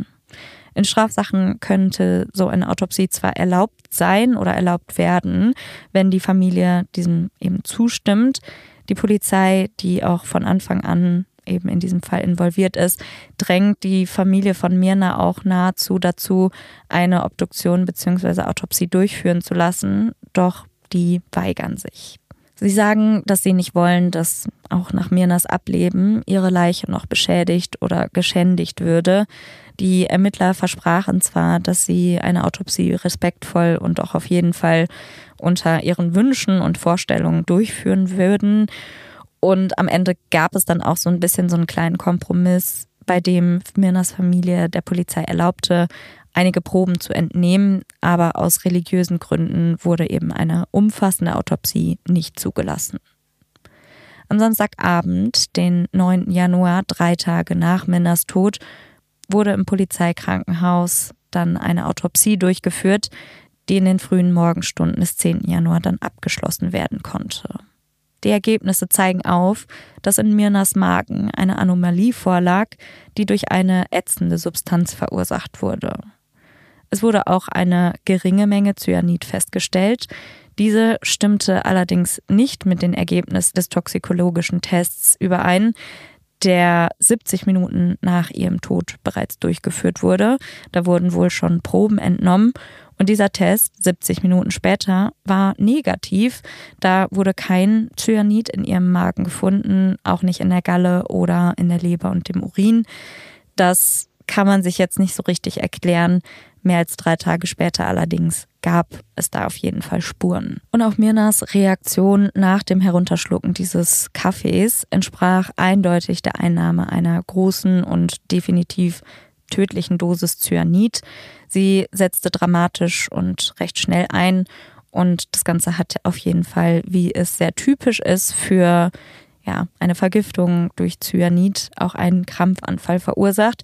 In Strafsachen könnte so eine Autopsie zwar erlaubt sein oder erlaubt werden, wenn die Familie diesem eben zustimmt. Die Polizei, die auch von Anfang an eben in diesem Fall involviert ist, drängt die Familie von Mirna auch nahezu dazu, eine Obduktion bzw. Autopsie durchführen zu lassen, doch die weigern sich. Sie sagen, dass sie nicht wollen, dass auch nach Mirnas Ableben ihre Leiche noch beschädigt oder geschändigt würde. Die Ermittler versprachen zwar, dass sie eine Autopsie respektvoll und auch auf jeden Fall unter ihren Wünschen und Vorstellungen durchführen würden. Und am Ende gab es dann auch so ein bisschen so einen kleinen Kompromiss, bei dem Mirnas Familie der Polizei erlaubte, einige Proben zu entnehmen, aber aus religiösen Gründen wurde eben eine umfassende Autopsie nicht zugelassen. Am Samstagabend, den 9. Januar, drei Tage nach Minnas Tod, wurde im Polizeikrankenhaus dann eine Autopsie durchgeführt, die in den frühen Morgenstunden des 10. Januar dann abgeschlossen werden konnte. Die Ergebnisse zeigen auf, dass in Mirnas Magen eine Anomalie vorlag, die durch eine ätzende Substanz verursacht wurde. Es wurde auch eine geringe Menge Cyanid festgestellt, diese stimmte allerdings nicht mit den Ergebnissen des toxikologischen Tests überein, der 70 Minuten nach ihrem Tod bereits durchgeführt wurde. Da wurden wohl schon Proben entnommen. Und dieser Test, 70 Minuten später, war negativ. Da wurde kein Cyanid in ihrem Magen gefunden, auch nicht in der Galle oder in der Leber und dem Urin. Das kann man sich jetzt nicht so richtig erklären. Mehr als drei Tage später allerdings gab es da auf jeden Fall Spuren. Und auch Mirnas Reaktion nach dem Herunterschlucken dieses Kaffees entsprach eindeutig der Einnahme einer großen und definitiv tödlichen Dosis Cyanid. Sie setzte dramatisch und recht schnell ein und das Ganze hat auf jeden Fall, wie es sehr typisch ist für ja, eine Vergiftung durch Cyanid, auch einen Krampfanfall verursacht.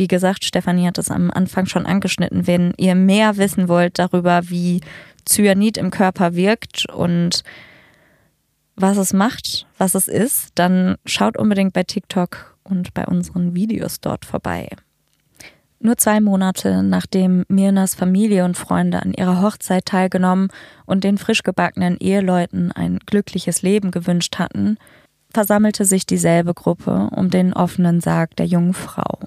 Wie gesagt, Stefanie hat es am Anfang schon angeschnitten. Wenn ihr mehr wissen wollt darüber, wie Cyanid im Körper wirkt und was es macht, was es ist, dann schaut unbedingt bei TikTok und bei unseren Videos dort vorbei. Nur zwei Monate nachdem Mirnas Familie und Freunde an ihrer Hochzeit teilgenommen und den frisch gebackenen Eheleuten ein glückliches Leben gewünscht hatten, versammelte sich dieselbe Gruppe um den offenen Sarg der jungen Frau.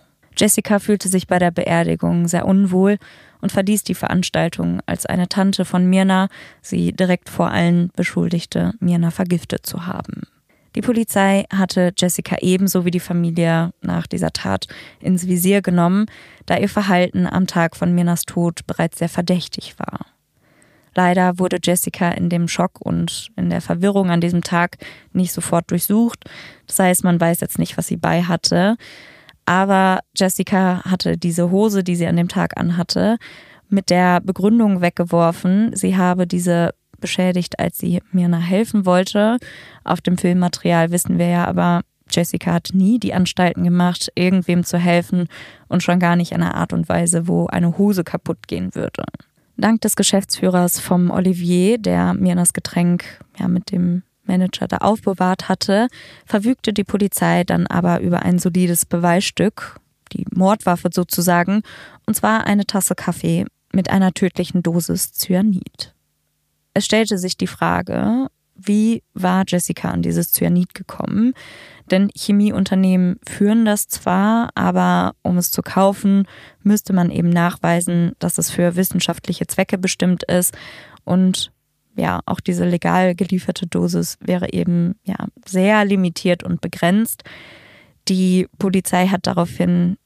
Jessica fühlte sich bei der Beerdigung sehr unwohl und verließ die Veranstaltung, als eine Tante von Mirna sie direkt vor allen beschuldigte, Mirna vergiftet zu haben. Die Polizei hatte Jessica ebenso wie die Familie nach dieser Tat ins Visier genommen, da ihr Verhalten am Tag von Mirnas Tod bereits sehr verdächtig war. Leider wurde Jessica in dem Schock und in der Verwirrung an diesem Tag nicht sofort durchsucht. Das heißt, man weiß jetzt nicht, was sie bei hatte. Aber Jessica hatte diese Hose, die sie an dem Tag anhatte, mit der Begründung weggeworfen, sie habe diese beschädigt, als sie Mirna helfen wollte. Auf dem Filmmaterial wissen wir ja aber, Jessica hat nie die Anstalten gemacht, irgendwem zu helfen und schon gar nicht in einer Art und Weise, wo eine Hose kaputt gehen würde. Dank des Geschäftsführers vom Olivier, der Mirnas Getränk ja mit dem Manager da aufbewahrt hatte, verfügte die Polizei dann aber über ein solides Beweisstück, die Mordwaffe sozusagen, und zwar eine Tasse Kaffee mit einer tödlichen Dosis Cyanid. Es stellte sich die Frage, wie war Jessica an dieses Cyanid gekommen? Denn Chemieunternehmen führen das zwar, aber um es zu kaufen, müsste man eben nachweisen, dass es für wissenschaftliche Zwecke bestimmt ist und ja, auch diese legal gelieferte Dosis wäre eben ja sehr limitiert und begrenzt. Die Polizei hat daraufhin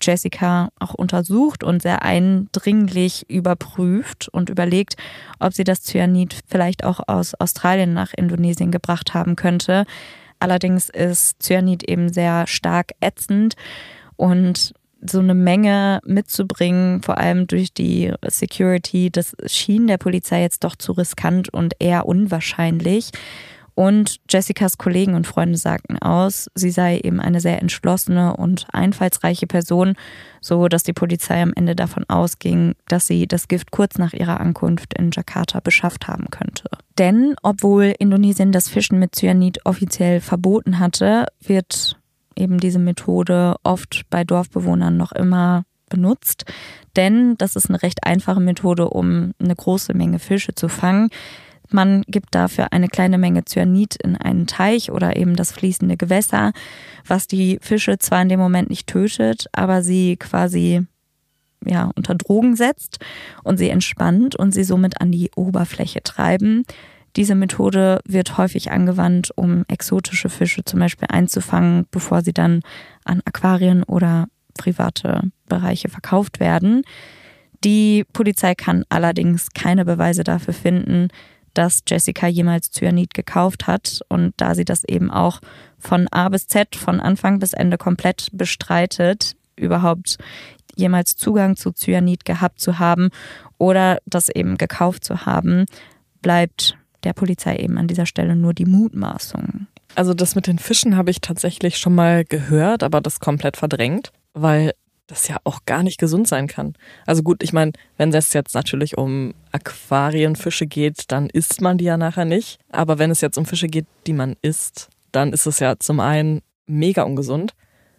Jessica auch untersucht und sehr eindringlich überprüft und überlegt, ob sie das Cyanid vielleicht auch aus Australien nach Indonesien gebracht haben könnte. Allerdings ist Cyanid eben sehr stark ätzend und so eine Menge mitzubringen, vor allem durch die Security, das schien der Polizei jetzt doch zu riskant und eher unwahrscheinlich. Und Jessicas Kollegen und Freunde sagten aus, sie sei eben eine sehr entschlossene und einfallsreiche Person, so dass die Polizei am Ende davon ausging, dass sie das Gift kurz nach ihrer Ankunft in Jakarta beschafft haben könnte. Denn obwohl Indonesien das Fischen mit Cyanid offiziell verboten hatte, wird eben diese Methode oft bei Dorfbewohnern noch immer benutzt. Denn das ist eine recht einfache Methode, um eine große Menge Fische zu fangen. Man gibt dafür eine kleine Menge Cyanid in einen Teich oder eben das fließende Gewässer, was die Fische zwar in dem Moment nicht tötet, aber sie quasi ja, unter Drogen setzt und sie entspannt und sie somit an die Oberfläche treiben. Diese Methode wird häufig angewandt, um exotische Fische zum Beispiel einzufangen, bevor sie dann an Aquarien oder private Bereiche verkauft werden. Die Polizei kann allerdings keine Beweise dafür finden, dass Jessica jemals Cyanid gekauft hat. Und da sie das eben auch von A bis Z, von Anfang bis Ende komplett bestreitet, überhaupt jemals Zugang zu Cyanid gehabt zu haben oder das eben gekauft zu haben, bleibt der Polizei eben an dieser Stelle nur die Mutmaßung. Also das mit den Fischen habe ich tatsächlich schon mal gehört, aber das komplett verdrängt, weil das ja auch gar nicht gesund sein kann. Also gut, ich meine, wenn es jetzt natürlich um Aquarienfische geht, dann isst man die ja nachher nicht. Aber wenn es jetzt um Fische geht, die man isst, dann ist es ja zum einen mega ungesund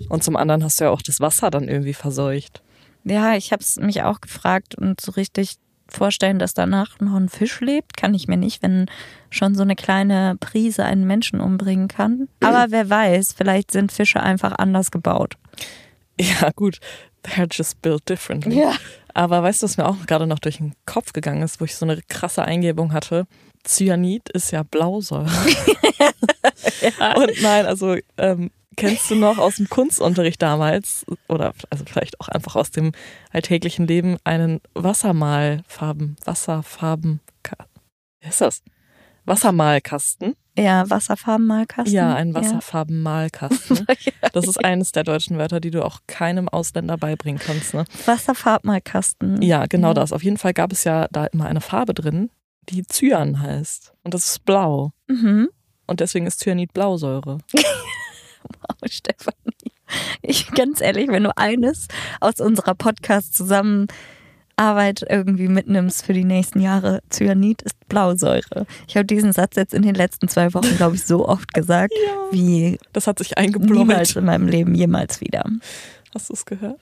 und zum anderen hast du ja auch das Wasser dann irgendwie verseucht. Ja, ich habe es mich auch gefragt und so richtig vorstellen, dass danach noch ein Fisch lebt, kann ich mir nicht, wenn schon so eine kleine Prise einen Menschen umbringen kann. Aber wer weiß, vielleicht sind Fische einfach anders gebaut. Ja, gut. They're just built differently. Ja. Aber weißt du, was mir auch gerade noch durch den Kopf gegangen ist, wo ich so eine krasse Eingebung hatte? Cyanid ist ja Blausäure. ja. Und nein, also ähm, kennst du noch aus dem Kunstunterricht damals oder also vielleicht auch einfach aus dem alltäglichen Leben einen Wassermalfarben, Wasserfarben, wie ist das? Wassermalkasten. Ja, Wasserfarbenmalkasten. Ja, ein Wasserfarbenmalkasten. Das ist eines der deutschen Wörter, die du auch keinem Ausländer beibringen kannst. Ne? Wasserfarbmalkasten. Ja, genau ja. das. Auf jeden Fall gab es ja da immer eine Farbe drin, die Cyan heißt. Und das ist blau. Mhm. Und deswegen ist Cyanid Blausäure. wow, Stefanie. Ich, ganz ehrlich, wenn du eines aus unserer Podcast zusammen Arbeit irgendwie mitnimmst für die nächsten Jahre, Cyanid ist Blausäure. Ich habe diesen Satz jetzt in den letzten zwei Wochen, glaube ich, so oft gesagt, ja, wie das hat sich eingebläut. niemals in meinem Leben jemals wieder. Hast du es gehört?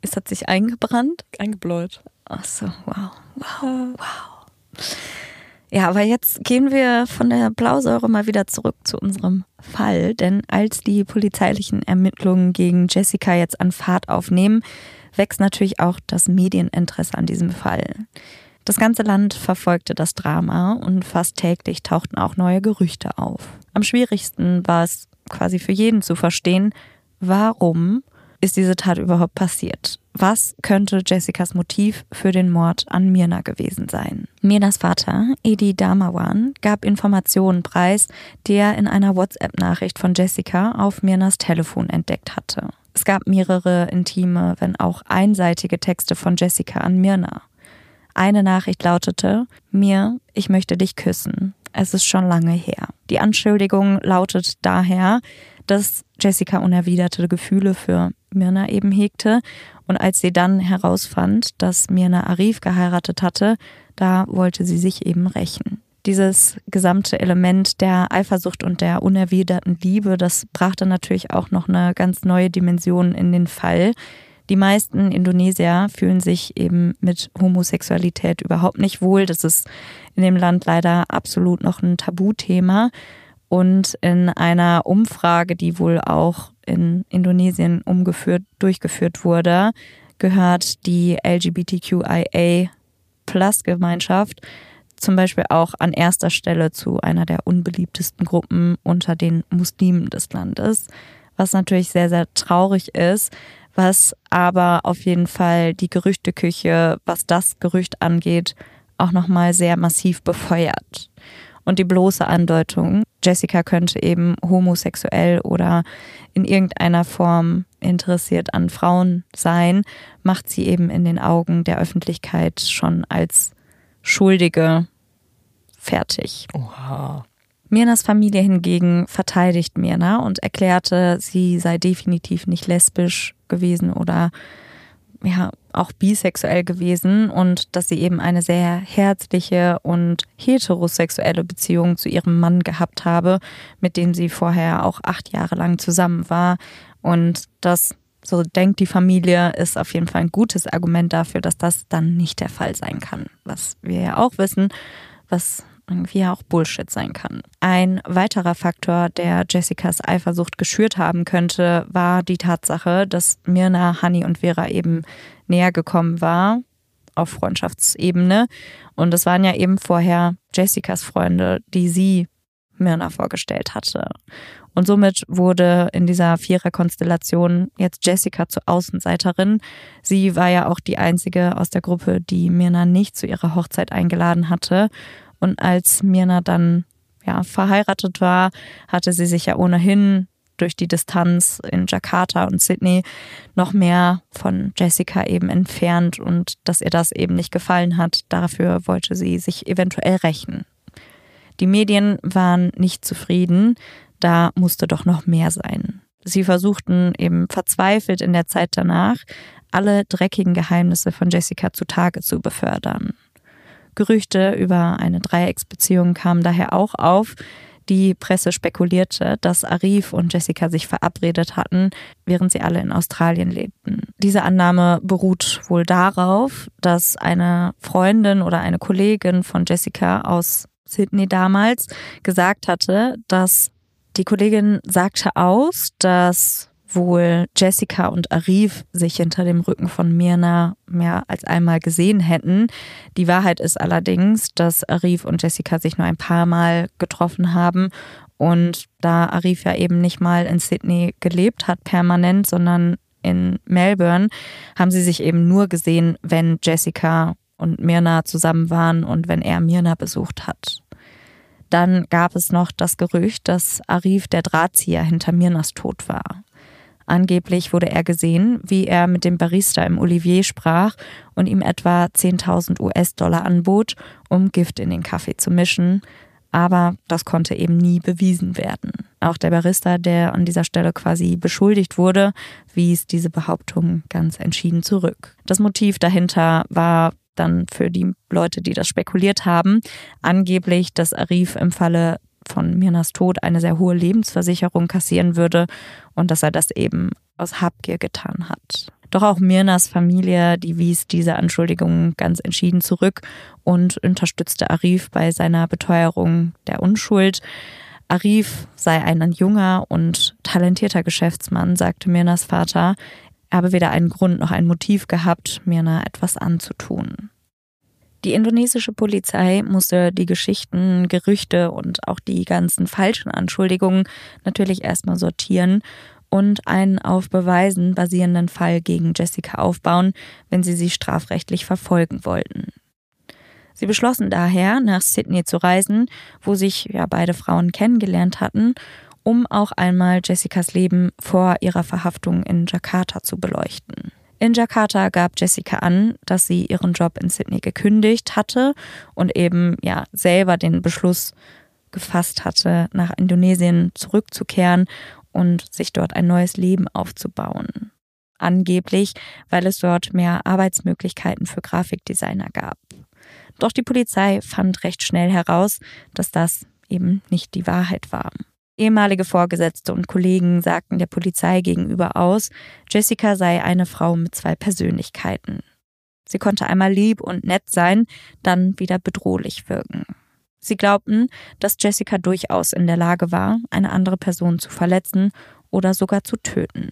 Es hat sich eingebrannt? Eingebläut. Ach so, wow, wow, wow. Ja, aber jetzt gehen wir von der Blausäure mal wieder zurück zu unserem Fall, denn als die polizeilichen Ermittlungen gegen Jessica jetzt an Fahrt aufnehmen, wächst natürlich auch das Medieninteresse an diesem Fall. Das ganze Land verfolgte das Drama und fast täglich tauchten auch neue Gerüchte auf. Am schwierigsten war es quasi für jeden zu verstehen, warum ist diese Tat überhaupt passiert? Was könnte Jessicas Motiv für den Mord an Mirna gewesen sein? Mirnas Vater, Edi Damawan, gab Informationen preis, die er in einer WhatsApp-Nachricht von Jessica auf Mirnas Telefon entdeckt hatte. Es gab mehrere intime, wenn auch einseitige Texte von Jessica an Mirna. Eine Nachricht lautete, mir, ich möchte dich küssen. Es ist schon lange her. Die Anschuldigung lautet daher, dass Jessica unerwiderte Gefühle für Mirna eben hegte und als sie dann herausfand, dass Mirna Arif geheiratet hatte, da wollte sie sich eben rächen dieses gesamte Element der Eifersucht und der unerwiderten Liebe, das brachte natürlich auch noch eine ganz neue Dimension in den Fall. Die meisten Indonesier fühlen sich eben mit Homosexualität überhaupt nicht wohl. Das ist in dem Land leider absolut noch ein Tabuthema. Und in einer Umfrage, die wohl auch in Indonesien umgeführt, durchgeführt wurde, gehört die LGBTQIA Plus Gemeinschaft zum Beispiel auch an erster Stelle zu einer der unbeliebtesten Gruppen unter den Muslimen des Landes, was natürlich sehr, sehr traurig ist, was aber auf jeden Fall die Gerüchteküche, was das Gerücht angeht, auch nochmal sehr massiv befeuert. Und die bloße Andeutung, Jessica könnte eben homosexuell oder in irgendeiner Form interessiert an Frauen sein, macht sie eben in den Augen der Öffentlichkeit schon als Schuldige fertig. Oha. Mirnas Familie hingegen verteidigt Mirna und erklärte, sie sei definitiv nicht lesbisch gewesen oder ja, auch bisexuell gewesen und dass sie eben eine sehr herzliche und heterosexuelle Beziehung zu ihrem Mann gehabt habe, mit dem sie vorher auch acht Jahre lang zusammen war. Und das so denkt die Familie, ist auf jeden Fall ein gutes Argument dafür, dass das dann nicht der Fall sein kann. Was wir ja auch wissen, was irgendwie auch Bullshit sein kann. Ein weiterer Faktor, der Jessicas Eifersucht geschürt haben könnte, war die Tatsache, dass Mirna, Hani und Vera eben näher gekommen war auf Freundschaftsebene. Und es waren ja eben vorher Jessicas Freunde, die sie Myrna vorgestellt hatte. Und somit wurde in dieser Viererkonstellation jetzt Jessica zur Außenseiterin. Sie war ja auch die einzige aus der Gruppe, die Mirna nicht zu ihrer Hochzeit eingeladen hatte. Und als Mirna dann ja, verheiratet war, hatte sie sich ja ohnehin durch die Distanz in Jakarta und Sydney noch mehr von Jessica eben entfernt und dass ihr das eben nicht gefallen hat. Dafür wollte sie sich eventuell rächen. Die Medien waren nicht zufrieden, da musste doch noch mehr sein. Sie versuchten eben verzweifelt in der Zeit danach, alle dreckigen Geheimnisse von Jessica zutage zu befördern. Gerüchte über eine Dreiecksbeziehung kamen daher auch auf. Die Presse spekulierte, dass Arif und Jessica sich verabredet hatten, während sie alle in Australien lebten. Diese Annahme beruht wohl darauf, dass eine Freundin oder eine Kollegin von Jessica aus Sydney damals gesagt hatte, dass die Kollegin sagte aus, dass wohl Jessica und Arif sich hinter dem Rücken von Mirna mehr als einmal gesehen hätten. Die Wahrheit ist allerdings, dass Arif und Jessica sich nur ein paar Mal getroffen haben und da Arif ja eben nicht mal in Sydney gelebt hat permanent, sondern in Melbourne, haben sie sich eben nur gesehen, wenn Jessica und Mirna zusammen waren und wenn er Mirna besucht hat. Dann gab es noch das Gerücht, dass Arif der Drahtzieher hinter Mirnas Tod war. Angeblich wurde er gesehen, wie er mit dem Barista im Olivier sprach und ihm etwa 10.000 US-Dollar anbot, um Gift in den Kaffee zu mischen. Aber das konnte eben nie bewiesen werden. Auch der Barista, der an dieser Stelle quasi beschuldigt wurde, wies diese Behauptung ganz entschieden zurück. Das Motiv dahinter war dann für die Leute, die das spekuliert haben, angeblich, dass Arif im Falle von Mirnas Tod eine sehr hohe Lebensversicherung kassieren würde und dass er das eben aus Habgier getan hat. Doch auch Mirnas Familie, die wies diese Anschuldigungen ganz entschieden zurück und unterstützte Arif bei seiner Beteuerung der Unschuld. Arif sei ein junger und talentierter Geschäftsmann, sagte Mirnas Vater. Er habe weder einen Grund noch ein Motiv gehabt, Mirna etwas anzutun. Die indonesische Polizei musste die Geschichten, Gerüchte und auch die ganzen falschen Anschuldigungen natürlich erstmal sortieren und einen auf Beweisen basierenden Fall gegen Jessica aufbauen, wenn sie sie strafrechtlich verfolgen wollten. Sie beschlossen daher, nach Sydney zu reisen, wo sich ja beide Frauen kennengelernt hatten, um auch einmal Jessicas Leben vor ihrer Verhaftung in Jakarta zu beleuchten. In Jakarta gab Jessica an, dass sie ihren Job in Sydney gekündigt hatte und eben ja selber den Beschluss gefasst hatte, nach Indonesien zurückzukehren und sich dort ein neues Leben aufzubauen. Angeblich, weil es dort mehr Arbeitsmöglichkeiten für Grafikdesigner gab. Doch die Polizei fand recht schnell heraus, dass das eben nicht die Wahrheit war. Ehemalige Vorgesetzte und Kollegen sagten der Polizei gegenüber aus, Jessica sei eine Frau mit zwei Persönlichkeiten. Sie konnte einmal lieb und nett sein, dann wieder bedrohlich wirken. Sie glaubten, dass Jessica durchaus in der Lage war, eine andere Person zu verletzen oder sogar zu töten.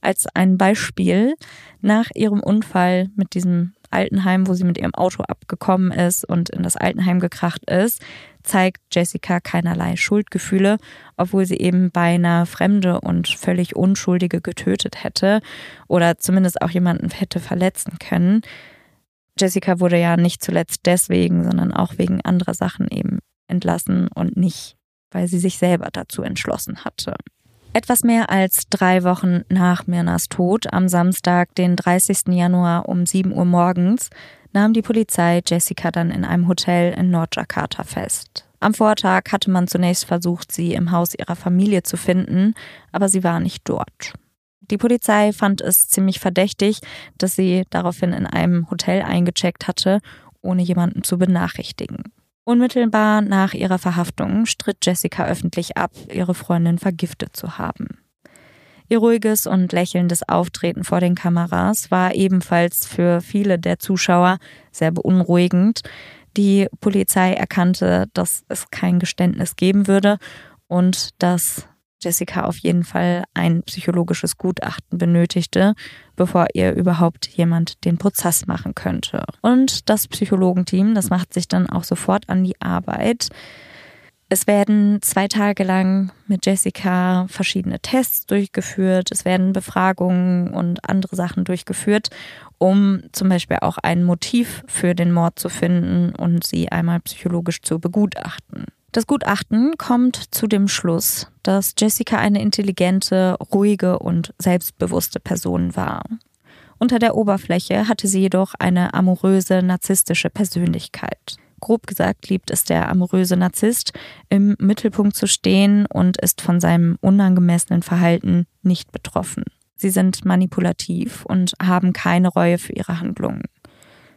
Als ein Beispiel, nach ihrem Unfall mit diesem Altenheim, wo sie mit ihrem Auto abgekommen ist und in das Altenheim gekracht ist, zeigt Jessica keinerlei Schuldgefühle, obwohl sie eben beinahe Fremde und völlig Unschuldige getötet hätte oder zumindest auch jemanden hätte verletzen können. Jessica wurde ja nicht zuletzt deswegen, sondern auch wegen anderer Sachen eben entlassen und nicht, weil sie sich selber dazu entschlossen hatte. Etwas mehr als drei Wochen nach Mirnas Tod, am Samstag, den 30. Januar um 7 Uhr morgens, nahm die Polizei Jessica dann in einem Hotel in Nordjakarta fest. Am Vortag hatte man zunächst versucht, sie im Haus ihrer Familie zu finden, aber sie war nicht dort. Die Polizei fand es ziemlich verdächtig, dass sie daraufhin in einem Hotel eingecheckt hatte, ohne jemanden zu benachrichtigen. Unmittelbar nach ihrer Verhaftung stritt Jessica öffentlich ab, ihre Freundin vergiftet zu haben. Ihr ruhiges und lächelndes Auftreten vor den Kameras war ebenfalls für viele der Zuschauer sehr beunruhigend. Die Polizei erkannte, dass es kein Geständnis geben würde und dass Jessica auf jeden Fall ein psychologisches Gutachten benötigte, bevor ihr überhaupt jemand den Prozess machen könnte. Und das Psychologenteam, das macht sich dann auch sofort an die Arbeit. Es werden zwei Tage lang mit Jessica verschiedene Tests durchgeführt, es werden Befragungen und andere Sachen durchgeführt, um zum Beispiel auch ein Motiv für den Mord zu finden und sie einmal psychologisch zu begutachten. Das Gutachten kommt zu dem Schluss, dass Jessica eine intelligente, ruhige und selbstbewusste Person war. Unter der Oberfläche hatte sie jedoch eine amoröse, narzisstische Persönlichkeit. Grob gesagt liebt es der amoröse Narzisst, im Mittelpunkt zu stehen und ist von seinem unangemessenen Verhalten nicht betroffen. Sie sind manipulativ und haben keine Reue für ihre Handlungen.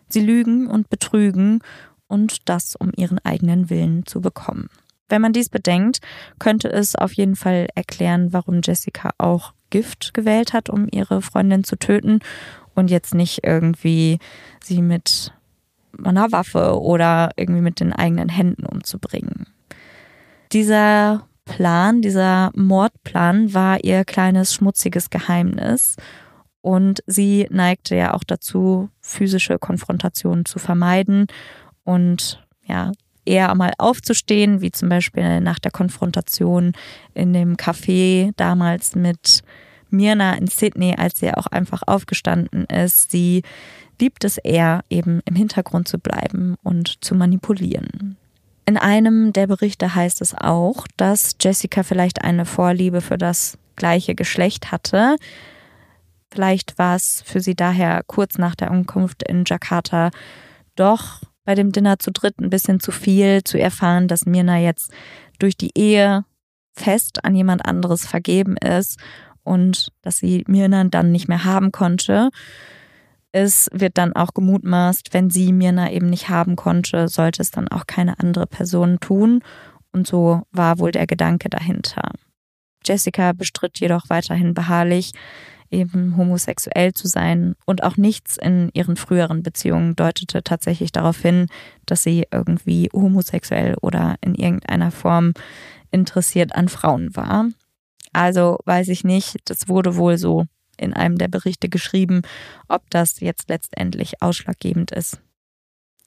Sie lügen und betrügen und das, um ihren eigenen Willen zu bekommen. Wenn man dies bedenkt, könnte es auf jeden Fall erklären, warum Jessica auch Gift gewählt hat, um ihre Freundin zu töten und jetzt nicht irgendwie sie mit einer Waffe oder irgendwie mit den eigenen Händen umzubringen. Dieser Plan, dieser Mordplan war ihr kleines schmutziges Geheimnis und sie neigte ja auch dazu, physische Konfrontationen zu vermeiden und ja, eher mal aufzustehen, wie zum Beispiel nach der Konfrontation in dem Café damals mit Mirna in Sydney, als sie auch einfach aufgestanden ist. Sie liebt es eher, eben im Hintergrund zu bleiben und zu manipulieren. In einem der Berichte heißt es auch, dass Jessica vielleicht eine Vorliebe für das gleiche Geschlecht hatte. Vielleicht war es für sie daher kurz nach der Ankunft in Jakarta doch bei dem Dinner zu dritt ein bisschen zu viel zu erfahren, dass Mirna jetzt durch die Ehe fest an jemand anderes vergeben ist und dass sie Mirna dann nicht mehr haben konnte. Es wird dann auch gemutmaßt, wenn sie Mirna eben nicht haben konnte, sollte es dann auch keine andere Person tun. Und so war wohl der Gedanke dahinter. Jessica bestritt jedoch weiterhin beharrlich, eben homosexuell zu sein. Und auch nichts in ihren früheren Beziehungen deutete tatsächlich darauf hin, dass sie irgendwie homosexuell oder in irgendeiner Form interessiert an Frauen war. Also weiß ich nicht, das wurde wohl so in einem der Berichte geschrieben, ob das jetzt letztendlich ausschlaggebend ist.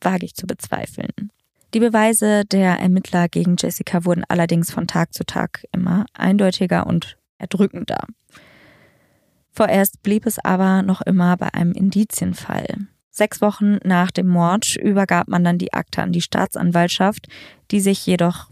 Wage ich zu bezweifeln. Die Beweise der Ermittler gegen Jessica wurden allerdings von Tag zu Tag immer eindeutiger und erdrückender. Vorerst blieb es aber noch immer bei einem Indizienfall. Sechs Wochen nach dem Mord übergab man dann die Akte an die Staatsanwaltschaft, die sich jedoch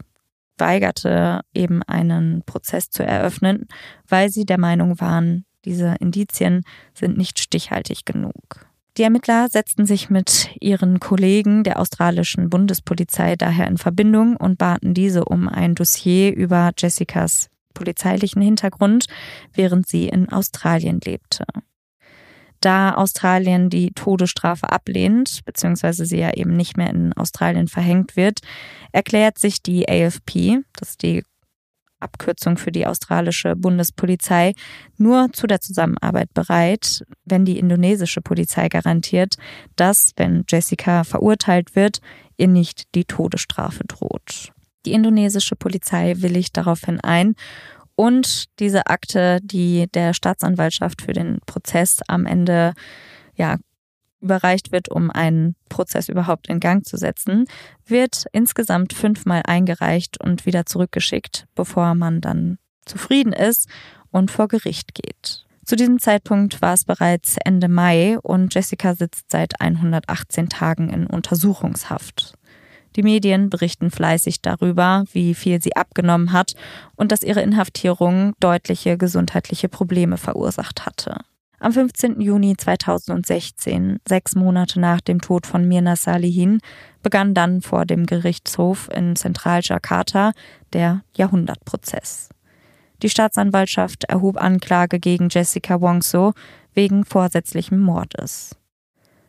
weigerte, eben einen Prozess zu eröffnen, weil sie der Meinung waren, diese Indizien sind nicht stichhaltig genug. Die Ermittler setzten sich mit ihren Kollegen der australischen Bundespolizei daher in Verbindung und baten diese um ein Dossier über Jessicas polizeilichen Hintergrund, während sie in Australien lebte. Da Australien die Todesstrafe ablehnt, beziehungsweise sie ja eben nicht mehr in Australien verhängt wird, erklärt sich die AFP, das ist die Abkürzung für die australische Bundespolizei, nur zu der Zusammenarbeit bereit, wenn die indonesische Polizei garantiert, dass, wenn Jessica verurteilt wird, ihr nicht die Todesstrafe droht. Die indonesische Polizei willigt daraufhin ein und diese Akte, die der Staatsanwaltschaft für den Prozess am Ende ja, überreicht wird, um einen Prozess überhaupt in Gang zu setzen, wird insgesamt fünfmal eingereicht und wieder zurückgeschickt, bevor man dann zufrieden ist und vor Gericht geht. Zu diesem Zeitpunkt war es bereits Ende Mai und Jessica sitzt seit 118 Tagen in Untersuchungshaft. Die Medien berichten fleißig darüber, wie viel sie abgenommen hat und dass ihre Inhaftierung deutliche gesundheitliche Probleme verursacht hatte. Am 15. Juni 2016, sechs Monate nach dem Tod von Mirna Salihin, begann dann vor dem Gerichtshof in Zentral-Jakarta der Jahrhundertprozess. Die Staatsanwaltschaft erhob Anklage gegen Jessica Wongso wegen vorsätzlichen Mordes.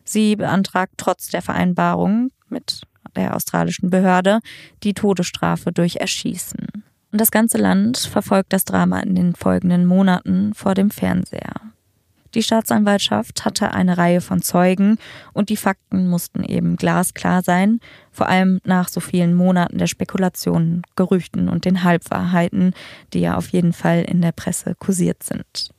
Sie beantragt trotz der Vereinbarung mit der australischen Behörde die Todesstrafe durch Erschießen. Und das ganze Land verfolgt das Drama in den folgenden Monaten vor dem Fernseher. Die Staatsanwaltschaft hatte eine Reihe von Zeugen und die Fakten mussten eben glasklar sein, vor allem nach so vielen Monaten der Spekulationen, Gerüchten und den Halbwahrheiten, die ja auf jeden Fall in der Presse kursiert sind.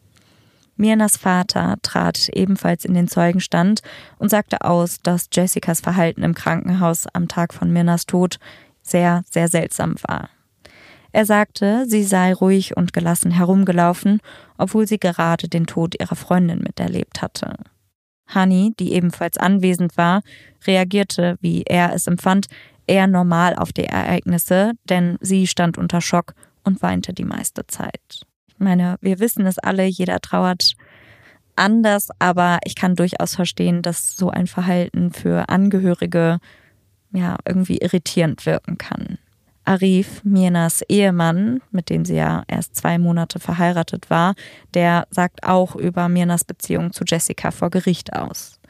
Mirnas Vater trat ebenfalls in den Zeugenstand und sagte aus, dass Jessicas Verhalten im Krankenhaus am Tag von Mirnas Tod sehr, sehr seltsam war. Er sagte, sie sei ruhig und gelassen herumgelaufen, obwohl sie gerade den Tod ihrer Freundin miterlebt hatte. Honey, die ebenfalls anwesend war, reagierte, wie er es empfand, eher normal auf die Ereignisse, denn sie stand unter Schock und weinte die meiste Zeit. Ich meine, wir wissen es alle, jeder trauert anders, aber ich kann durchaus verstehen, dass so ein Verhalten für Angehörige ja irgendwie irritierend wirken kann. Arif, Mirnas Ehemann, mit dem sie ja erst zwei Monate verheiratet war, der sagt auch über Mirnas Beziehung zu Jessica vor Gericht aus.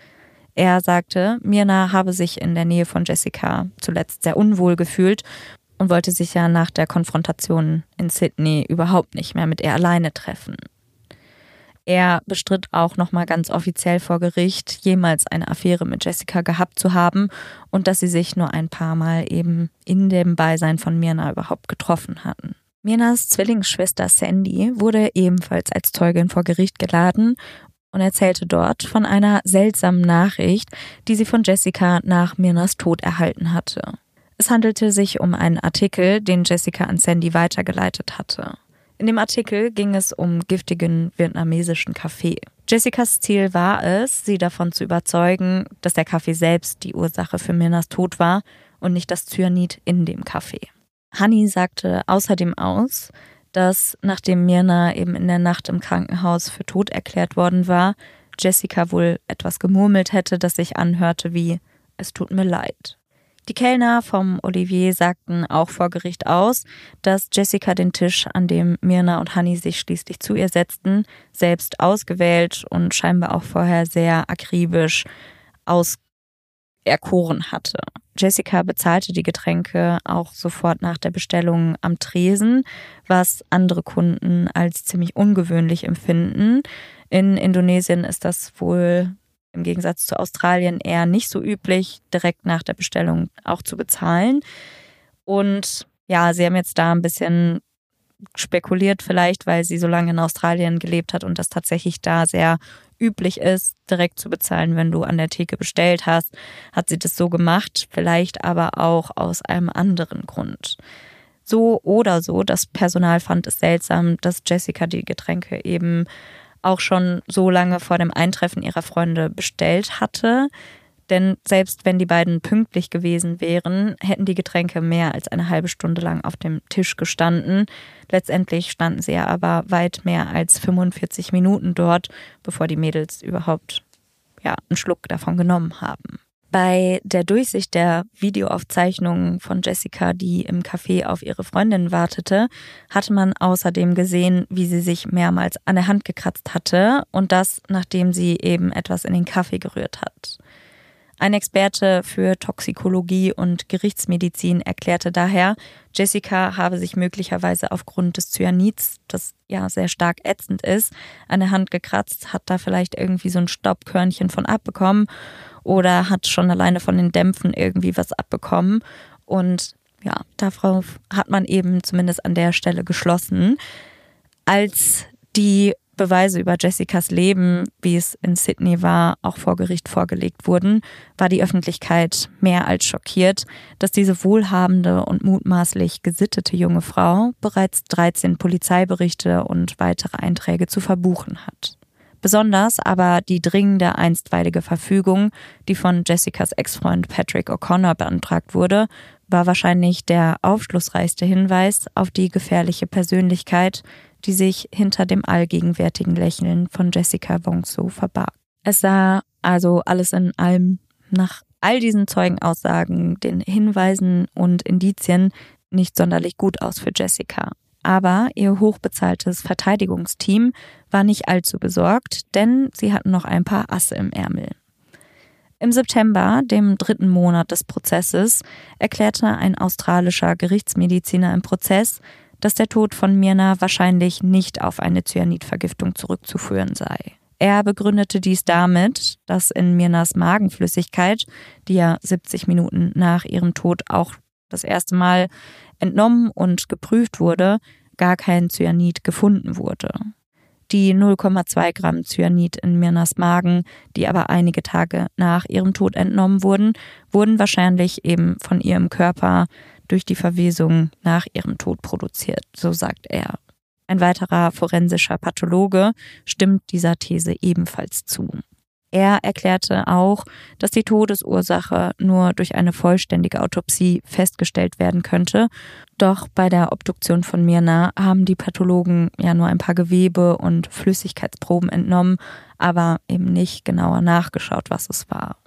Er sagte, Mirna habe sich in der Nähe von Jessica zuletzt sehr unwohl gefühlt und wollte sich ja nach der Konfrontation in Sydney überhaupt nicht mehr mit ihr alleine treffen. Er bestritt auch nochmal ganz offiziell vor Gericht, jemals eine Affäre mit Jessica gehabt zu haben und dass sie sich nur ein paar Mal eben in dem Beisein von Mirna überhaupt getroffen hatten. Mirnas Zwillingsschwester Sandy wurde ebenfalls als Zeugin vor Gericht geladen und erzählte dort von einer seltsamen Nachricht, die sie von Jessica nach Mirnas Tod erhalten hatte. Es handelte sich um einen Artikel, den Jessica an Sandy weitergeleitet hatte. In dem Artikel ging es um giftigen vietnamesischen Kaffee. Jessicas Ziel war es, sie davon zu überzeugen, dass der Kaffee selbst die Ursache für Mirnas Tod war und nicht das Cyanid in dem Kaffee. Honey sagte außerdem aus, dass nachdem Mirna eben in der Nacht im Krankenhaus für tot erklärt worden war, Jessica wohl etwas gemurmelt hätte, das sich anhörte wie Es tut mir leid. Die Kellner vom Olivier sagten auch vor Gericht aus, dass Jessica den Tisch, an dem Mirna und Honey sich schließlich zu ihr setzten, selbst ausgewählt und scheinbar auch vorher sehr akribisch auserkoren hatte. Jessica bezahlte die Getränke auch sofort nach der Bestellung am Tresen, was andere Kunden als ziemlich ungewöhnlich empfinden. In Indonesien ist das wohl im Gegensatz zu Australien eher nicht so üblich, direkt nach der Bestellung auch zu bezahlen. Und ja, sie haben jetzt da ein bisschen spekuliert vielleicht, weil sie so lange in Australien gelebt hat und das tatsächlich da sehr üblich ist, direkt zu bezahlen, wenn du an der Theke bestellt hast, hat sie das so gemacht, vielleicht aber auch aus einem anderen Grund. So oder so, das Personal fand es seltsam, dass Jessica die Getränke eben auch schon so lange vor dem Eintreffen ihrer Freunde bestellt hatte. Denn selbst wenn die beiden pünktlich gewesen wären, hätten die Getränke mehr als eine halbe Stunde lang auf dem Tisch gestanden. Letztendlich standen sie ja aber weit mehr als 45 Minuten dort, bevor die Mädels überhaupt ja, einen Schluck davon genommen haben. Bei der Durchsicht der Videoaufzeichnungen von Jessica, die im Café auf ihre Freundin wartete, hatte man außerdem gesehen, wie sie sich mehrmals an der Hand gekratzt hatte und das, nachdem sie eben etwas in den Kaffee gerührt hat. Ein Experte für Toxikologie und Gerichtsmedizin erklärte daher, Jessica habe sich möglicherweise aufgrund des Cyanids, das ja sehr stark ätzend ist, an der Hand gekratzt, hat da vielleicht irgendwie so ein Staubkörnchen von abbekommen oder hat schon alleine von den Dämpfen irgendwie was abbekommen. Und ja, darauf hat man eben zumindest an der Stelle geschlossen. Als die Beweise über Jessicas Leben, wie es in Sydney war, auch vor Gericht vorgelegt wurden, war die Öffentlichkeit mehr als schockiert, dass diese wohlhabende und mutmaßlich gesittete junge Frau bereits 13 Polizeiberichte und weitere Einträge zu verbuchen hat. Besonders aber die dringende einstweilige Verfügung, die von Jessicas Ex-Freund Patrick O'Connor beantragt wurde, war wahrscheinlich der aufschlussreichste Hinweis auf die gefährliche Persönlichkeit, die sich hinter dem allgegenwärtigen Lächeln von Jessica Wongso verbarg. Es sah also alles in allem nach all diesen Zeugenaussagen, den Hinweisen und Indizien nicht sonderlich gut aus für Jessica. Aber ihr hochbezahltes Verteidigungsteam war nicht allzu besorgt, denn sie hatten noch ein paar Asse im Ärmel. Im September, dem dritten Monat des Prozesses, erklärte ein australischer Gerichtsmediziner im Prozess, dass der Tod von Mirna wahrscheinlich nicht auf eine Cyanidvergiftung zurückzuführen sei. Er begründete dies damit, dass in Mirnas Magenflüssigkeit, die ja 70 Minuten nach ihrem Tod auch das erste Mal entnommen und geprüft wurde, gar kein Cyanid gefunden wurde. Die 0,2 Gramm Cyanid in Mirnas Magen, die aber einige Tage nach ihrem Tod entnommen wurden, wurden wahrscheinlich eben von ihrem Körper durch die Verwesung nach ihrem Tod produziert, so sagt er. Ein weiterer forensischer Pathologe stimmt dieser These ebenfalls zu. Er erklärte auch, dass die Todesursache nur durch eine vollständige Autopsie festgestellt werden könnte. Doch bei der Obduktion von Mirna haben die Pathologen ja nur ein paar Gewebe und Flüssigkeitsproben entnommen, aber eben nicht genauer nachgeschaut, was es war.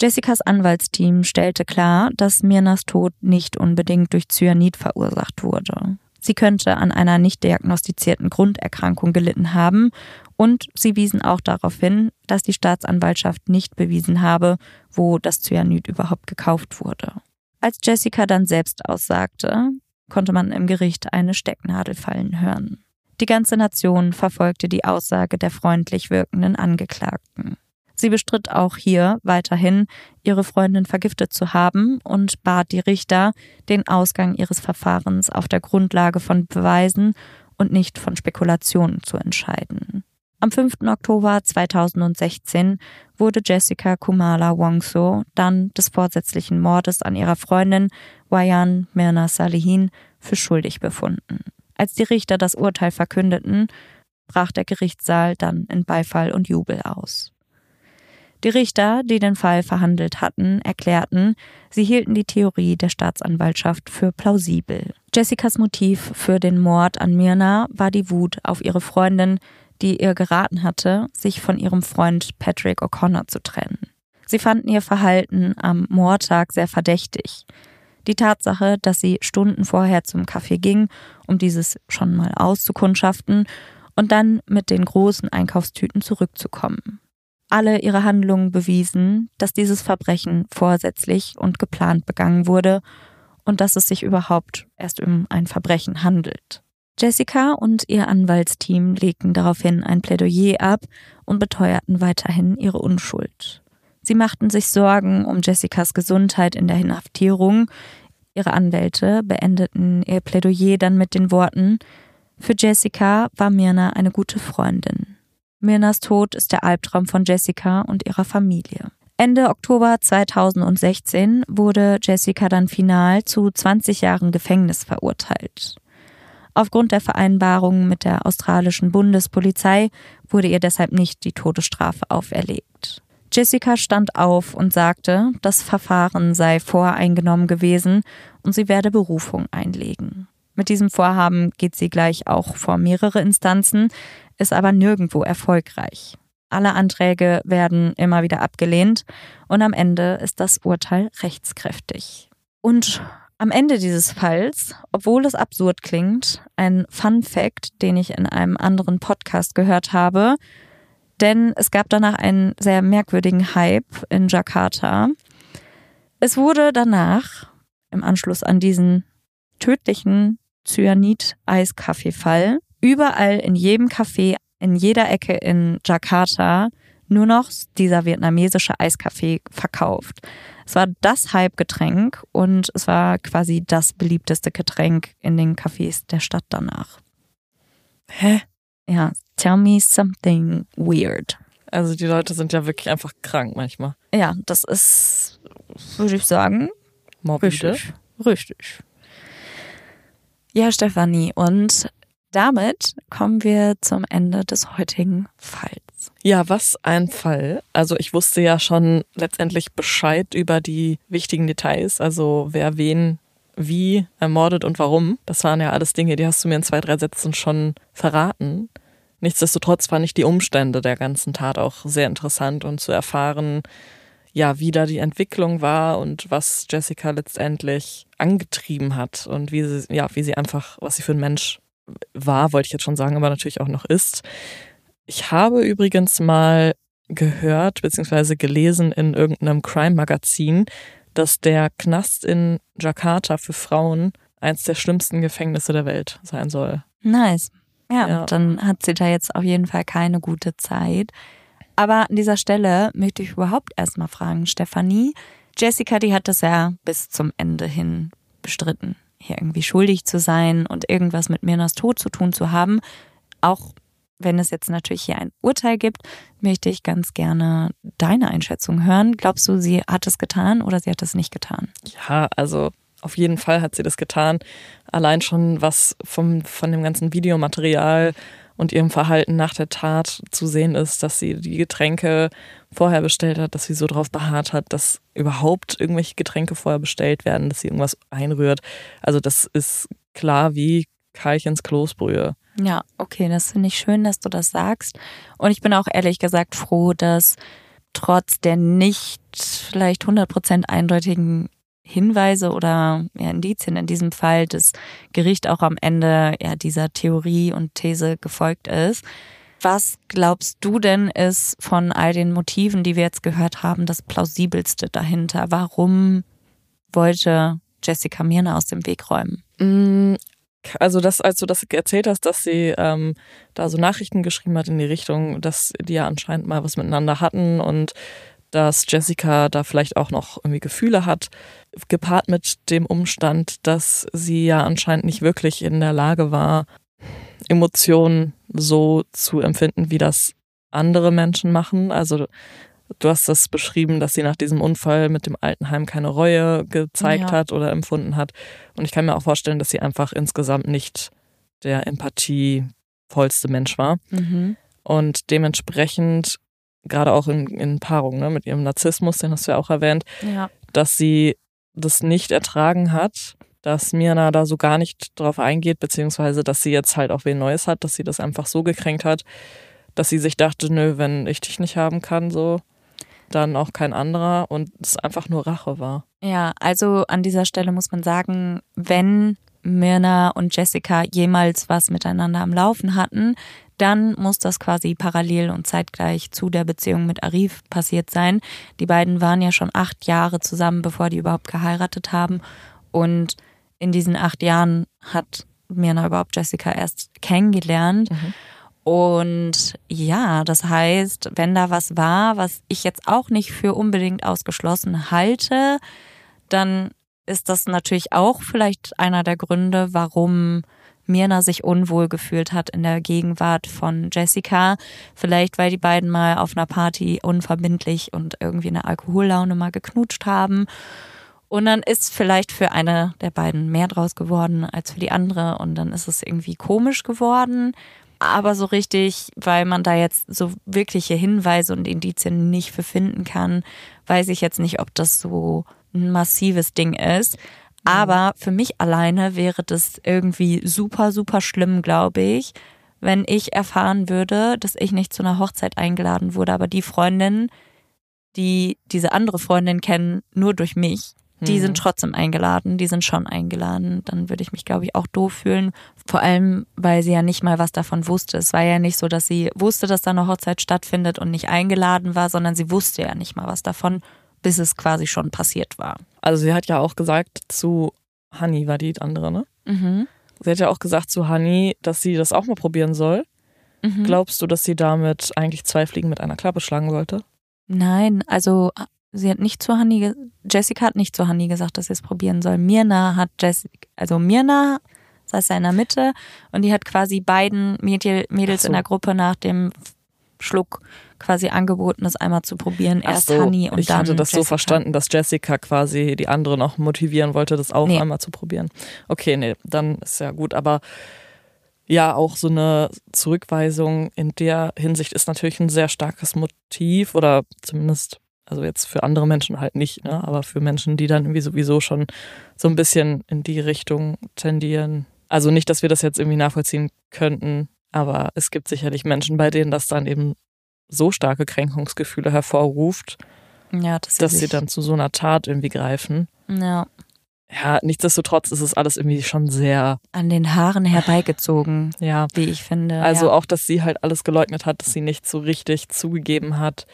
Jessicas Anwaltsteam stellte klar, dass Mirnas Tod nicht unbedingt durch Cyanid verursacht wurde. Sie könnte an einer nicht diagnostizierten Grunderkrankung gelitten haben und sie wiesen auch darauf hin, dass die Staatsanwaltschaft nicht bewiesen habe, wo das Cyanid überhaupt gekauft wurde. Als Jessica dann selbst aussagte, konnte man im Gericht eine Stecknadel fallen hören. Die ganze Nation verfolgte die Aussage der freundlich wirkenden Angeklagten. Sie bestritt auch hier weiterhin, ihre Freundin vergiftet zu haben und bat die Richter, den Ausgang ihres Verfahrens auf der Grundlage von Beweisen und nicht von Spekulationen zu entscheiden. Am 5. Oktober 2016 wurde Jessica Kumala Wongso dann des vorsätzlichen Mordes an ihrer Freundin Wayan Mirna Salihin für schuldig befunden. Als die Richter das Urteil verkündeten, brach der Gerichtssaal dann in Beifall und Jubel aus. Die Richter, die den Fall verhandelt hatten, erklärten, sie hielten die Theorie der Staatsanwaltschaft für plausibel. Jessicas Motiv für den Mord an Mirna war die Wut auf ihre Freundin, die ihr geraten hatte, sich von ihrem Freund Patrick O'Connor zu trennen. Sie fanden ihr Verhalten am Mordtag sehr verdächtig. Die Tatsache, dass sie Stunden vorher zum Café ging, um dieses schon mal auszukundschaften und dann mit den großen Einkaufstüten zurückzukommen alle ihre Handlungen bewiesen, dass dieses Verbrechen vorsätzlich und geplant begangen wurde und dass es sich überhaupt erst um ein Verbrechen handelt. Jessica und ihr Anwaltsteam legten daraufhin ein Plädoyer ab und beteuerten weiterhin ihre Unschuld. Sie machten sich Sorgen um Jessicas Gesundheit in der Inhaftierung. Ihre Anwälte beendeten ihr Plädoyer dann mit den Worten Für Jessica war Mirna eine gute Freundin. Mirnas Tod ist der Albtraum von Jessica und ihrer Familie. Ende Oktober 2016 wurde Jessica dann final zu 20 Jahren Gefängnis verurteilt. Aufgrund der Vereinbarung mit der australischen Bundespolizei wurde ihr deshalb nicht die Todesstrafe auferlegt. Jessica stand auf und sagte, das Verfahren sei voreingenommen gewesen und sie werde Berufung einlegen. Mit diesem Vorhaben geht sie gleich auch vor mehrere Instanzen, ist aber nirgendwo erfolgreich. Alle Anträge werden immer wieder abgelehnt und am Ende ist das Urteil rechtskräftig. Und am Ende dieses Falls, obwohl es absurd klingt, ein Fun Fact, den ich in einem anderen Podcast gehört habe, denn es gab danach einen sehr merkwürdigen Hype in Jakarta. Es wurde danach, im Anschluss an diesen tödlichen Cyanid-Eiskaffee-Fall, überall in jedem Café, in jeder Ecke in Jakarta nur noch dieser vietnamesische Eiskaffee verkauft. Es war das Hype-Getränk und es war quasi das beliebteste Getränk in den Cafés der Stadt danach. Hä? Ja, tell me something weird. Also die Leute sind ja wirklich einfach krank manchmal. Ja, das ist, würde ich sagen, Morbide. richtig. Richtig. Ja, Stefanie, und damit kommen wir zum Ende des heutigen Falls. Ja, was ein Fall. Also ich wusste ja schon letztendlich Bescheid über die wichtigen Details, also wer wen wie ermordet und warum. Das waren ja alles Dinge, die hast du mir in zwei, drei Sätzen schon verraten. Nichtsdestotrotz fand ich die Umstände der ganzen Tat auch sehr interessant und zu erfahren, ja, wie da die Entwicklung war und was Jessica letztendlich angetrieben hat und wie sie, ja, wie sie einfach, was sie für ein Mensch war, wollte ich jetzt schon sagen, aber natürlich auch noch ist. Ich habe übrigens mal gehört bzw. gelesen in irgendeinem Crime-Magazin, dass der Knast in Jakarta für Frauen eins der schlimmsten Gefängnisse der Welt sein soll. Nice. Ja, Ja. dann hat sie da jetzt auf jeden Fall keine gute Zeit. Aber an dieser Stelle möchte ich überhaupt erstmal fragen, Stefanie. Jessica, die hat das ja bis zum Ende hin bestritten, hier irgendwie schuldig zu sein und irgendwas mit Mirnas Tod zu tun zu haben. Auch wenn es jetzt natürlich hier ein Urteil gibt, möchte ich ganz gerne deine Einschätzung hören. Glaubst du, sie hat es getan oder sie hat es nicht getan? Ja, also auf jeden Fall hat sie das getan. Allein schon was vom, von dem ganzen Videomaterial und ihrem Verhalten nach der Tat zu sehen ist, dass sie die Getränke vorher bestellt hat, dass sie so darauf beharrt hat, dass überhaupt irgendwelche Getränke vorher bestellt werden, dass sie irgendwas einrührt. Also das ist klar wie Keilchens Kloßbrühe. Ja, okay, das finde ich schön, dass du das sagst. Und ich bin auch ehrlich gesagt froh, dass trotz der nicht vielleicht 100% eindeutigen Hinweise oder ja, Indizien in diesem Fall das Gericht auch am Ende ja, dieser Theorie und These gefolgt ist. Was glaubst du denn ist von all den Motiven, die wir jetzt gehört haben, das plausibelste dahinter? Warum wollte Jessica Mirna aus dem Weg räumen? Mm, also das, als du das erzählt hast, dass sie ähm, da so Nachrichten geschrieben hat in die Richtung, dass die ja anscheinend mal was miteinander hatten und dass Jessica da vielleicht auch noch irgendwie Gefühle hat, gepaart mit dem Umstand, dass sie ja anscheinend nicht wirklich in der Lage war, Emotionen so zu empfinden, wie das andere Menschen machen. Also du hast das beschrieben, dass sie nach diesem Unfall mit dem Altenheim keine Reue gezeigt ja. hat oder empfunden hat. Und ich kann mir auch vorstellen, dass sie einfach insgesamt nicht der empathievollste Mensch war. Mhm. Und dementsprechend gerade auch in, in Paarung ne, mit ihrem Narzissmus, den hast du ja auch erwähnt, ja. dass sie das nicht ertragen hat, dass Mirna da so gar nicht drauf eingeht, beziehungsweise dass sie jetzt halt auch wen Neues hat, dass sie das einfach so gekränkt hat, dass sie sich dachte, nö, wenn ich dich nicht haben kann, so, dann auch kein anderer und es einfach nur Rache war. Ja, also an dieser Stelle muss man sagen, wenn Mirna und Jessica jemals was miteinander am Laufen hatten, dann muss das quasi parallel und zeitgleich zu der Beziehung mit Arif passiert sein. Die beiden waren ja schon acht Jahre zusammen, bevor die überhaupt geheiratet haben. Und in diesen acht Jahren hat Mirna überhaupt Jessica erst kennengelernt. Mhm. Und ja, das heißt, wenn da was war, was ich jetzt auch nicht für unbedingt ausgeschlossen halte, dann ist das natürlich auch vielleicht einer der Gründe, warum Mirna sich unwohl gefühlt hat in der Gegenwart von Jessica. Vielleicht, weil die beiden mal auf einer Party unverbindlich und irgendwie eine Alkohollaune mal geknutscht haben. Und dann ist vielleicht für eine der beiden mehr draus geworden als für die andere. Und dann ist es irgendwie komisch geworden. Aber so richtig, weil man da jetzt so wirkliche Hinweise und Indizien nicht für finden kann, weiß ich jetzt nicht, ob das so ein massives Ding ist. Aber für mich alleine wäre das irgendwie super, super schlimm, glaube ich, wenn ich erfahren würde, dass ich nicht zu einer Hochzeit eingeladen wurde, aber die Freundinnen, die diese andere Freundin kennen, nur durch mich, die sind mhm. trotzdem eingeladen, die sind schon eingeladen. Dann würde ich mich, glaube ich, auch doof fühlen. Vor allem, weil sie ja nicht mal was davon wusste. Es war ja nicht so, dass sie wusste, dass da eine Hochzeit stattfindet und nicht eingeladen war, sondern sie wusste ja nicht mal was davon bis es quasi schon passiert war. Also sie hat ja auch gesagt zu Honey, war die andere, ne? Mhm. Sie hat ja auch gesagt zu Honey, dass sie das auch mal probieren soll. Mhm. Glaubst du, dass sie damit eigentlich zwei Fliegen mit einer Klappe schlagen wollte? Nein, also sie hat nicht zu Honey, Jessica hat nicht zu Honey gesagt, dass sie es probieren soll. Mirna hat Jessica, also Mirna saß ja in der Mitte und die hat quasi beiden Mädels so. in der Gruppe nach dem Schluck quasi angeboten, das einmal zu probieren. Erst so, Honey und ich dann. Ich hatte das Jessica. so verstanden, dass Jessica quasi die andere noch motivieren wollte, das auch nee. einmal zu probieren. Okay, nee, dann ist ja gut. Aber ja, auch so eine Zurückweisung in der Hinsicht ist natürlich ein sehr starkes Motiv oder zumindest, also jetzt für andere Menschen halt nicht, ne? aber für Menschen, die dann irgendwie sowieso schon so ein bisschen in die Richtung tendieren. Also nicht, dass wir das jetzt irgendwie nachvollziehen könnten, aber es gibt sicherlich Menschen, bei denen das dann eben so starke Kränkungsgefühle hervorruft, ja, das dass sie dann zu so einer Tat irgendwie greifen. Ja. Ja, nichtsdestotrotz ist es alles irgendwie schon sehr an den Haaren herbeigezogen, ja. wie ich finde. Also ja. auch, dass sie halt alles geleugnet hat, dass sie nicht so richtig zugegeben hat,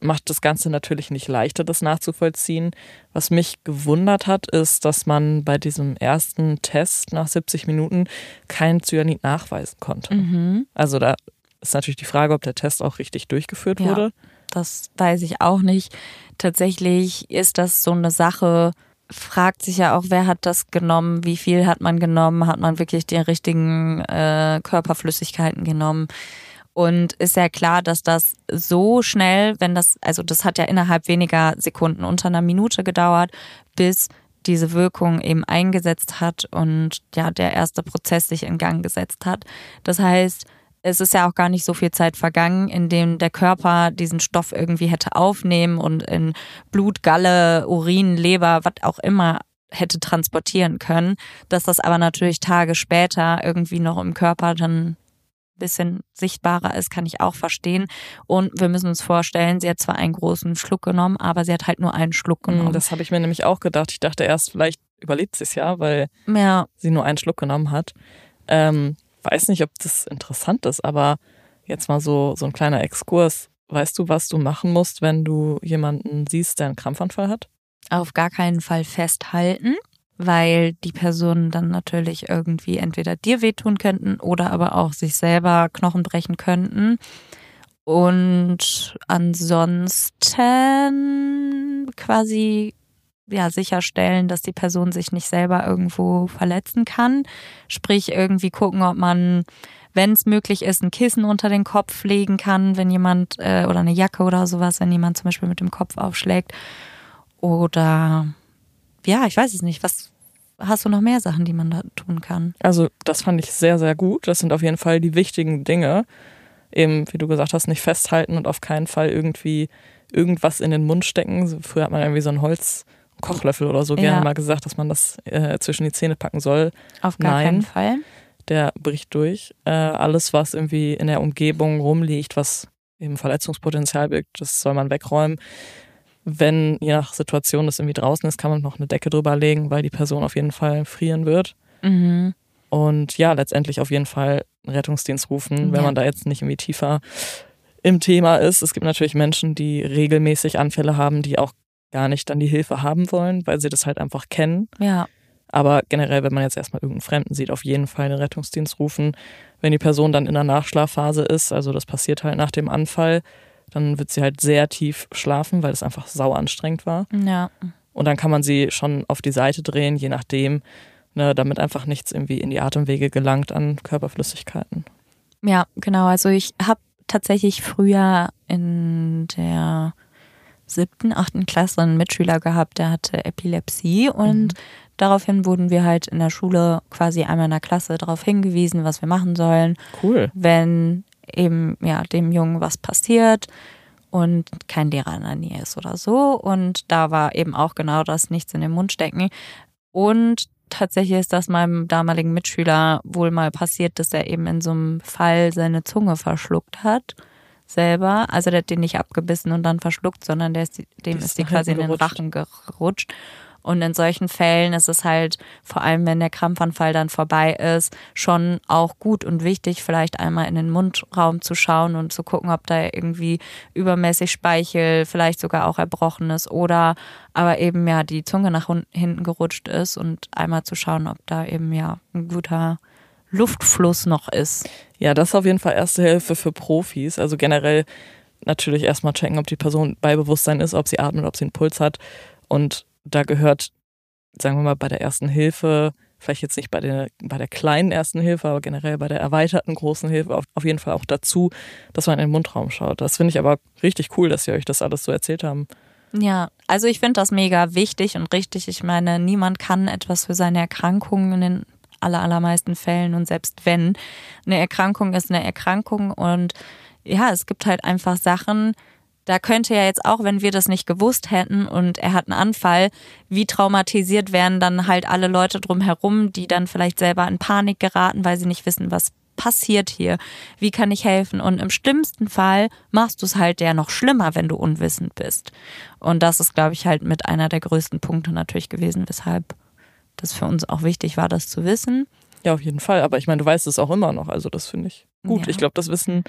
macht das Ganze natürlich nicht leichter, das nachzuvollziehen. Was mich gewundert hat, ist, dass man bei diesem ersten Test nach 70 Minuten kein Cyanid nachweisen konnte. Mhm. Also da ist natürlich die Frage, ob der Test auch richtig durchgeführt Ja. wurde. Das weiß ich auch nicht. Tatsächlich ist das so eine Sache, fragt sich ja auch, wer hat das genommen, wie viel hat man genommen, hat man wirklich die richtigen äh, Körperflüssigkeiten genommen. Und ist ja klar, dass das so schnell, wenn das, also das hat ja innerhalb weniger Sekunden, unter einer Minute gedauert, bis diese Wirkung eben eingesetzt hat und ja, der erste Prozess sich in Gang gesetzt hat. Das heißt, es ist ja auch gar nicht so viel Zeit vergangen, in dem der Körper diesen Stoff irgendwie hätte aufnehmen und in Blut, Galle, Urin, Leber, was auch immer hätte transportieren können. Dass das aber natürlich Tage später irgendwie noch im Körper dann ein bisschen sichtbarer ist, kann ich auch verstehen. Und wir müssen uns vorstellen, sie hat zwar einen großen Schluck genommen, aber sie hat halt nur einen Schluck genommen. Mhm, Das habe ich mir nämlich auch gedacht. Ich dachte erst, vielleicht überlebt sie es ja, weil ja, sie nur einen Schluck genommen hat. Ähm, weiß nicht, ob das interessant ist, aber jetzt mal so, so ein kleiner Exkurs. Weißt du, was du machen musst, wenn du jemanden siehst, der einen Krampfanfall hat? auf gar keinen Fall festhalten, weil die Personen dann natürlich irgendwie entweder dir wehtun könnten oder aber auch sich selber Knochen brechen könnten. Und ansonsten quasi ja sicherstellen, dass die Person sich nicht selber irgendwo verletzen kann. Sprich irgendwie gucken, ob man, wenn es möglich ist, ein Kissen unter den Kopf legen kann, wenn jemand äh, oder eine Jacke oder sowas, wenn jemand zum Beispiel mit dem Kopf aufschlägt. Oder ja, ich weiß es nicht. Was hast du noch mehr Sachen, die man da tun kann? Also, das fand ich sehr, sehr gut. Das sind auf jeden Fall die wichtigen Dinge. Eben, wie du gesagt hast, nicht festhalten und auf keinen Fall irgendwie irgendwas in den Mund stecken. Früher hat man irgendwie so einen Holzkochlöffel oder so Ja. gerne mal gesagt, dass man das äh, zwischen die Zähne packen soll. Auf gar Nein. keinen Fall. Der bricht durch. Äh, alles, was irgendwie in der Umgebung rumliegt, was eben Verletzungspotenzial birgt, das soll man wegräumen. Wenn je nach Situation das irgendwie draußen ist, kann man noch eine Decke drüber legen, weil die Person auf jeden Fall frieren wird. Mhm. Und ja, letztendlich auf jeden Fall einen Rettungsdienst rufen, wenn Ja. man da jetzt nicht irgendwie tiefer im Thema ist. Es gibt natürlich Menschen, die regelmäßig Anfälle haben, die auch gar nicht dann die Hilfe haben wollen, weil sie das halt einfach kennen. Ja, Aber generell, wenn man jetzt erstmal irgendeinen Fremden sieht, auf jeden Fall den Rettungsdienst rufen. Wenn die Person dann in der Nachschlafphase ist, also das passiert halt nach dem Anfall, dann wird sie halt sehr tief schlafen, weil es einfach sau anstrengend war. ja. Und dann kann man sie schon auf die Seite drehen, je nachdem, ne, damit einfach nichts irgendwie in die Atemwege gelangt an Körperflüssigkeiten. Ja, genau. Also ich habe tatsächlich früher in der siebten, achten Klasse einen Mitschüler gehabt, der hatte Epilepsie und daraufhin wurden wir halt in der Schule quasi einmal in der Klasse darauf hingewiesen, was wir machen sollen, Cool. wenn eben ja dem Jungen was passiert und kein Lehrer in der Nähe ist oder so. Und da war eben auch genau das Nichts in den Mund stecken. Und tatsächlich ist das meinem damaligen Mitschüler wohl mal passiert, dass er eben in so einem Fall seine Zunge verschluckt hat. Selber. Also der hat den nicht abgebissen und dann verschluckt, sondern der ist, dem ist, die quasi in den. Rachen gerutscht. Und in solchen Fällen ist es halt, vor allem wenn der Krampfanfall dann vorbei ist, schon auch gut und wichtig, vielleicht einmal in den Mundraum zu schauen und zu gucken, ob da irgendwie übermäßig Speichel, vielleicht sogar auch erbrochen ist oder aber eben ja die Zunge nach hinten gerutscht ist und einmal zu schauen, ob da eben ja ein guter Luftfluss noch ist. Ja, das ist auf jeden Fall erste Hilfe für Profis. Also generell natürlich erstmal checken, ob die Person bei Bewusstsein ist, ob sie atmet, ob sie einen Puls hat. Und da gehört, sagen wir mal, bei der ersten Hilfe, vielleicht jetzt nicht bei der, bei der kleinen ersten Hilfe, aber generell bei der erweiterten großen Hilfe auf, auf jeden Fall auch dazu, dass man in den Mundraum schaut. Das finde ich aber richtig cool, dass sie euch das alles so erzählt haben. Ja, also ich finde das mega wichtig und richtig. Ich meine, niemand kann etwas für seine Erkrankungen in den aller, allermeisten Fällen und selbst wenn eine Erkrankung ist eine Erkrankung und ja, es gibt halt einfach Sachen, da könnte ja jetzt auch, wenn wir das nicht gewusst hätten und er hat einen Anfall, wie traumatisiert wären dann halt alle Leute drumherum, die dann vielleicht selber in Panik geraten, weil sie nicht wissen, was passiert hier? Wie kann ich helfen? Und im schlimmsten Fall machst du es halt ja noch schlimmer, wenn du unwissend bist. Und das ist, glaube ich, halt mit einer der größten Punkte natürlich gewesen, weshalb das für uns auch wichtig war, das zu wissen. Ja, auf jeden Fall. Aber ich meine, du weißt es auch immer noch. Also das finde ich gut. Ja. Ich glaube, das wissen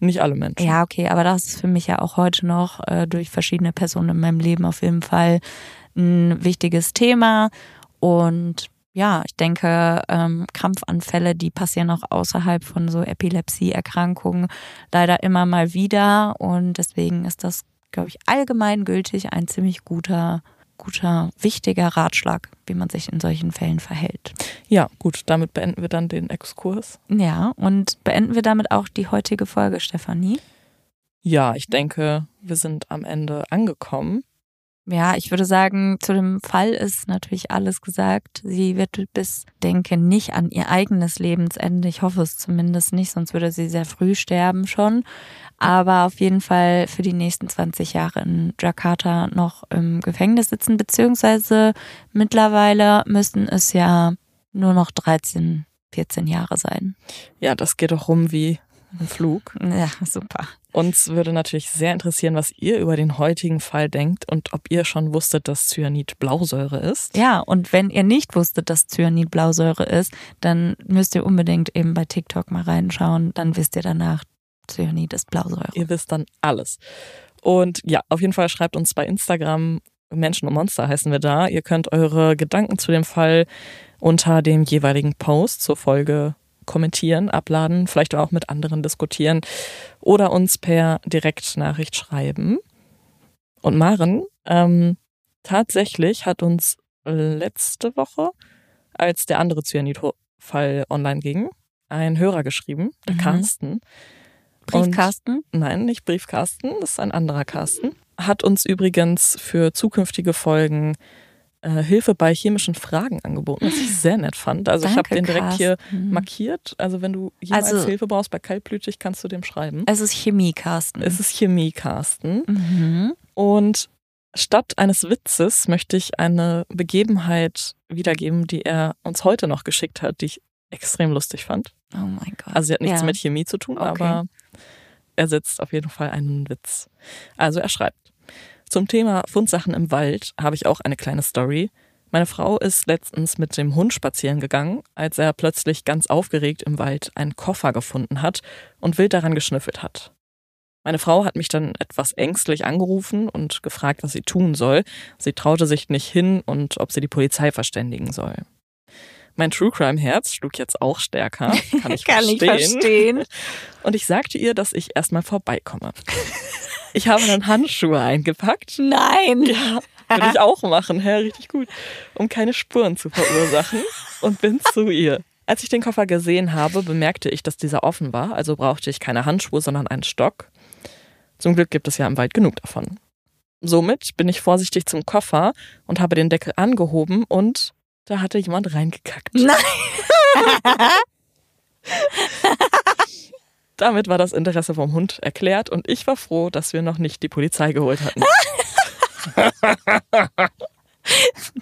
nicht alle Menschen. Ja, okay, aber das ist für mich ja auch heute noch äh, durch verschiedene Personen in meinem Leben auf jeden Fall ein wichtiges Thema. Und ja, ich denke, ähm, Krampfanfälle, die passieren auch außerhalb von so Epilepsieerkrankungen leider immer mal wieder. Und deswegen ist das, glaube ich, allgemeingültig ein ziemlich guter, guter, wichtiger Ratschlag, wie man sich in solchen Fällen verhält. Ja, gut, damit beenden wir dann den Exkurs. Ja, und beenden wir damit auch die heutige Folge, Stefanie. Ja, ich denke, wir sind am Ende angekommen. Ja, ich würde sagen, zu dem Fall ist natürlich alles gesagt. Sie wird bis, denke, nicht an ihr eigenes Lebensende. Ich hoffe es zumindest nicht, sonst würde sie sehr früh sterben schon. Aber auf jeden Fall für die nächsten 20 Jahre in Jakarta noch im Gefängnis sitzen, beziehungsweise mittlerweile müssten es ja nur noch 13, 14 Jahre sein. Ja, das geht doch rum wie ein Flug. Ja, super. Uns würde natürlich sehr interessieren, was ihr über den heutigen Fall denkt und ob ihr schon wusstet, dass Cyanid Blausäure ist. Ja, und wenn ihr nicht wusstet, dass Cyanid Blausäure ist, dann müsst ihr unbedingt eben bei TikTok mal reinschauen. Dann wisst ihr danach, Cyanid ist Blausäure. Ihr wisst dann alles. Und ja, auf jeden Fall schreibt uns bei Instagram, Menschen und Monster heißen wir da. Ihr könnt eure Gedanken zu dem Fall unter dem jeweiligen Post zur Folge kommentieren, abladen, vielleicht auch mit anderen diskutieren oder uns per Direktnachricht schreiben. Und Maren, ähm, tatsächlich hat uns letzte Woche, als der andere Cyanid-Fall online ging, ein Hörer geschrieben, der mhm. Carsten. Briefkasten? Und, nein, nicht Briefkasten, das ist ein anderer Carsten. Hat uns übrigens für zukünftige Folgen äh, Hilfe bei chemischen Fragen angeboten, was ich sehr nett fand. Also Danke, ich habe den direkt hier markiert. Also wenn du jemals also, Hilfe brauchst bei kaltblütig, kannst du dem schreiben. Es ist Chemie-Carsten. Es ist Chemie-Carsten. Mhm. Und statt eines Witzes möchte ich eine Begebenheit wiedergeben, die er uns heute noch geschickt hat, die ich extrem lustig fand. Oh mein Gott. Also sie hat nichts ja. mit Chemie zu tun, okay. aber er setzt auf jeden Fall einen Witz. Also er schreibt. Zum Thema Fundsachen im Wald habe ich auch eine kleine Story. Meine Frau ist letztens mit dem Hund spazieren gegangen, als er plötzlich ganz aufgeregt im Wald einen Koffer gefunden hat und wild daran geschnüffelt hat. Meine Frau hat mich dann etwas ängstlich angerufen und gefragt, was sie tun soll. Sie traute sich nicht hin und ob sie die Polizei verständigen soll. Mein True Crime Herz schlug jetzt auch stärker. Kann ich Kann verstehen. Ich verstehen. Und ich sagte ihr, dass ich erstmal vorbeikomme. Ich habe dann Handschuhe eingepackt. Nein. Ja, würde ich auch machen. Hä, richtig gut. Um keine Spuren zu verursachen. Und bin zu ihr. Als ich den Koffer gesehen habe, bemerkte ich, dass dieser offen war. Also brauchte ich keine Handschuhe, sondern einen Stock. Zum Glück gibt es ja im Wald genug davon. Somit bin ich vorsichtig zum Koffer und habe den Deckel angehoben und da hatte jemand reingekackt. Nein. Damit war das Interesse vom Hund erklärt und ich war froh, dass wir noch nicht die Polizei geholt hatten.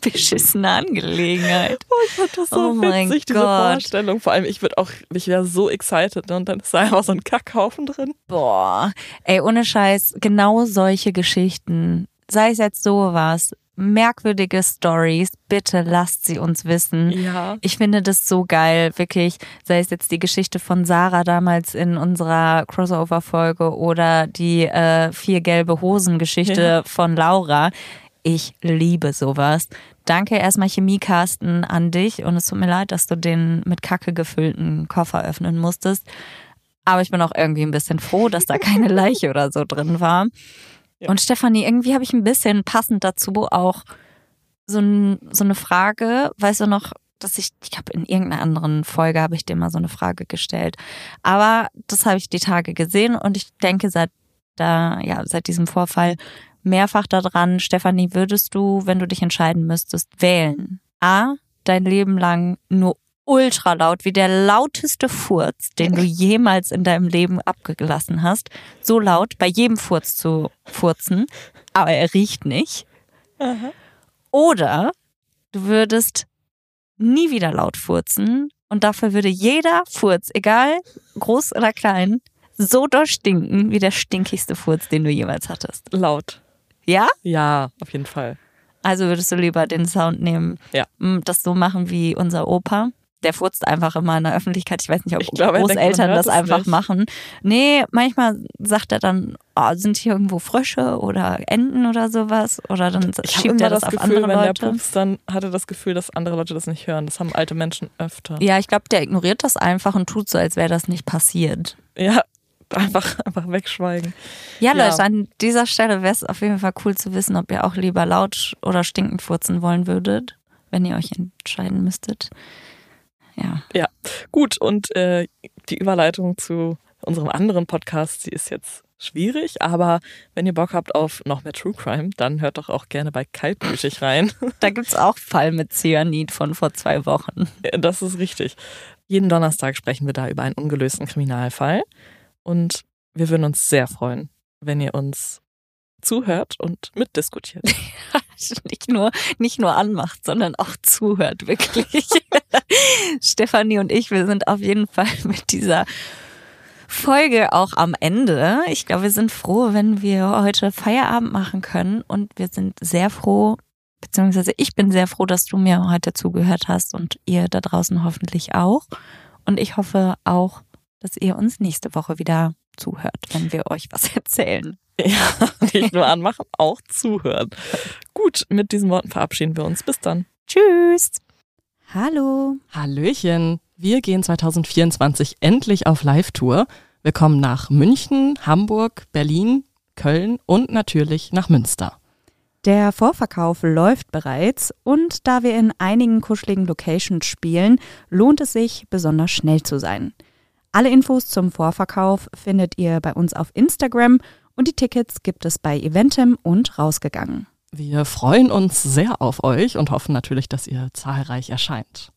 Beschissene Angelegenheit. Oh, ich fand das so oh witzig, diese Gott. Vorstellung. Vor allem, ich würde auch, ich wäre so excited und dann ist da einfach so ein Kackhaufen drin. Boah, ey, ohne Scheiß, genau solche Geschichten, sei es jetzt sowas, merkwürdige Stories, bitte lasst sie uns wissen. Ja. Ich finde das so geil, wirklich, sei es jetzt die Geschichte von Sarah damals in unserer Crossover-Folge oder die äh, vier gelbe Hosen-Geschichte ja. von Laura. Ich liebe sowas. Danke erstmal Chemiekasten an dich und es tut mir leid, dass du den mit Kacke gefüllten Koffer öffnen musstest. Aber ich bin auch irgendwie ein bisschen froh, dass da keine Leiche oder so drin war. Und Stefanie, irgendwie habe ich ein bisschen passend dazu auch so, ein, so eine Frage, weißt du noch, dass ich, ich glaube, in irgendeiner anderen Folge habe ich dir mal so eine Frage gestellt. Aber das habe ich die Tage gesehen und ich denke seit da, ja, seit diesem Vorfall mehrfach daran, Stefanie, würdest du, wenn du dich entscheiden müsstest, wählen? A, dein Leben lang nur ultra laut, wie der lauteste Furz, den du jemals in deinem Leben abgelassen hast. So laut, bei jedem Furz zu furzen, aber er riecht nicht. Aha. Oder du würdest nie wieder laut furzen und dafür würde jeder Furz, egal groß oder klein, so doll stinken wie der stinkigste Furz, den du jemals hattest. Laut. Ja? Ja, auf jeden Fall. Also würdest du lieber den Sound nehmen, ja. das so machen wie unser Opa? Der furzt einfach immer in der Öffentlichkeit. Ich weiß nicht, ob man Großeltern das einfach nicht. machen. Nee, manchmal sagt er dann, oh, sind hier irgendwo Frösche oder Enten oder sowas? Oder dann Ich schiebt er das, das auf Gefühl, andere wenn der Leute. pupst, dann hat er das Gefühl, dass andere Leute das nicht hören. Das haben alte Menschen öfter. Ja, ich glaube, der ignoriert das einfach und tut so, als wäre das nicht passiert. Ja, einfach, einfach wegschweigen. Ja, Ja. Leute, an dieser Stelle wäre es auf jeden Fall cool zu wissen, ob ihr auch lieber laut oder stinkend furzen wollen würdet, wenn ihr euch entscheiden müsstet. Ja. Gut, und äh, die Überleitung zu unserem anderen Podcast, die ist jetzt schwierig, aber wenn ihr Bock habt auf noch mehr True Crime, dann hört doch auch gerne bei Kaltblütig rein. Da gibt's auch Fall mit Cyanid von vor zwei Wochen. Das ist richtig. Jeden Donnerstag sprechen wir da über einen ungelösten Kriminalfall und wir würden uns sehr freuen, wenn ihr uns zuhört und mitdiskutiert. Nicht nur, nicht nur anmacht, sondern auch zuhört, wirklich. Stefanie und ich, wir sind auf jeden Fall mit dieser Folge auch am Ende. Ich glaube, wir sind froh, wenn wir heute Feierabend machen können und wir sind sehr froh, beziehungsweise ich bin sehr froh, dass du mir heute zugehört hast und ihr da draußen hoffentlich auch. Und ich hoffe auch, dass ihr uns nächste Woche wieder zuhört, wenn wir euch was erzählen. Ja, nicht nur anmachen, auch zuhören. Gut, mit diesen Worten verabschieden wir uns. Bis dann. Tschüss. Hallo. Hallöchen. Wir gehen 2024 endlich auf Live-Tour. Wir kommen nach München, Hamburg, Berlin, Köln und natürlich nach Münster. Der Vorverkauf läuft bereits und da wir in einigen kuscheligen Locations spielen, lohnt es sich, besonders schnell zu sein. Alle Infos zum Vorverkauf findet ihr bei uns auf Instagram und die Tickets gibt es bei Eventim und rausgegangen. Wir freuen uns sehr auf euch und hoffen natürlich, dass ihr zahlreich erscheint.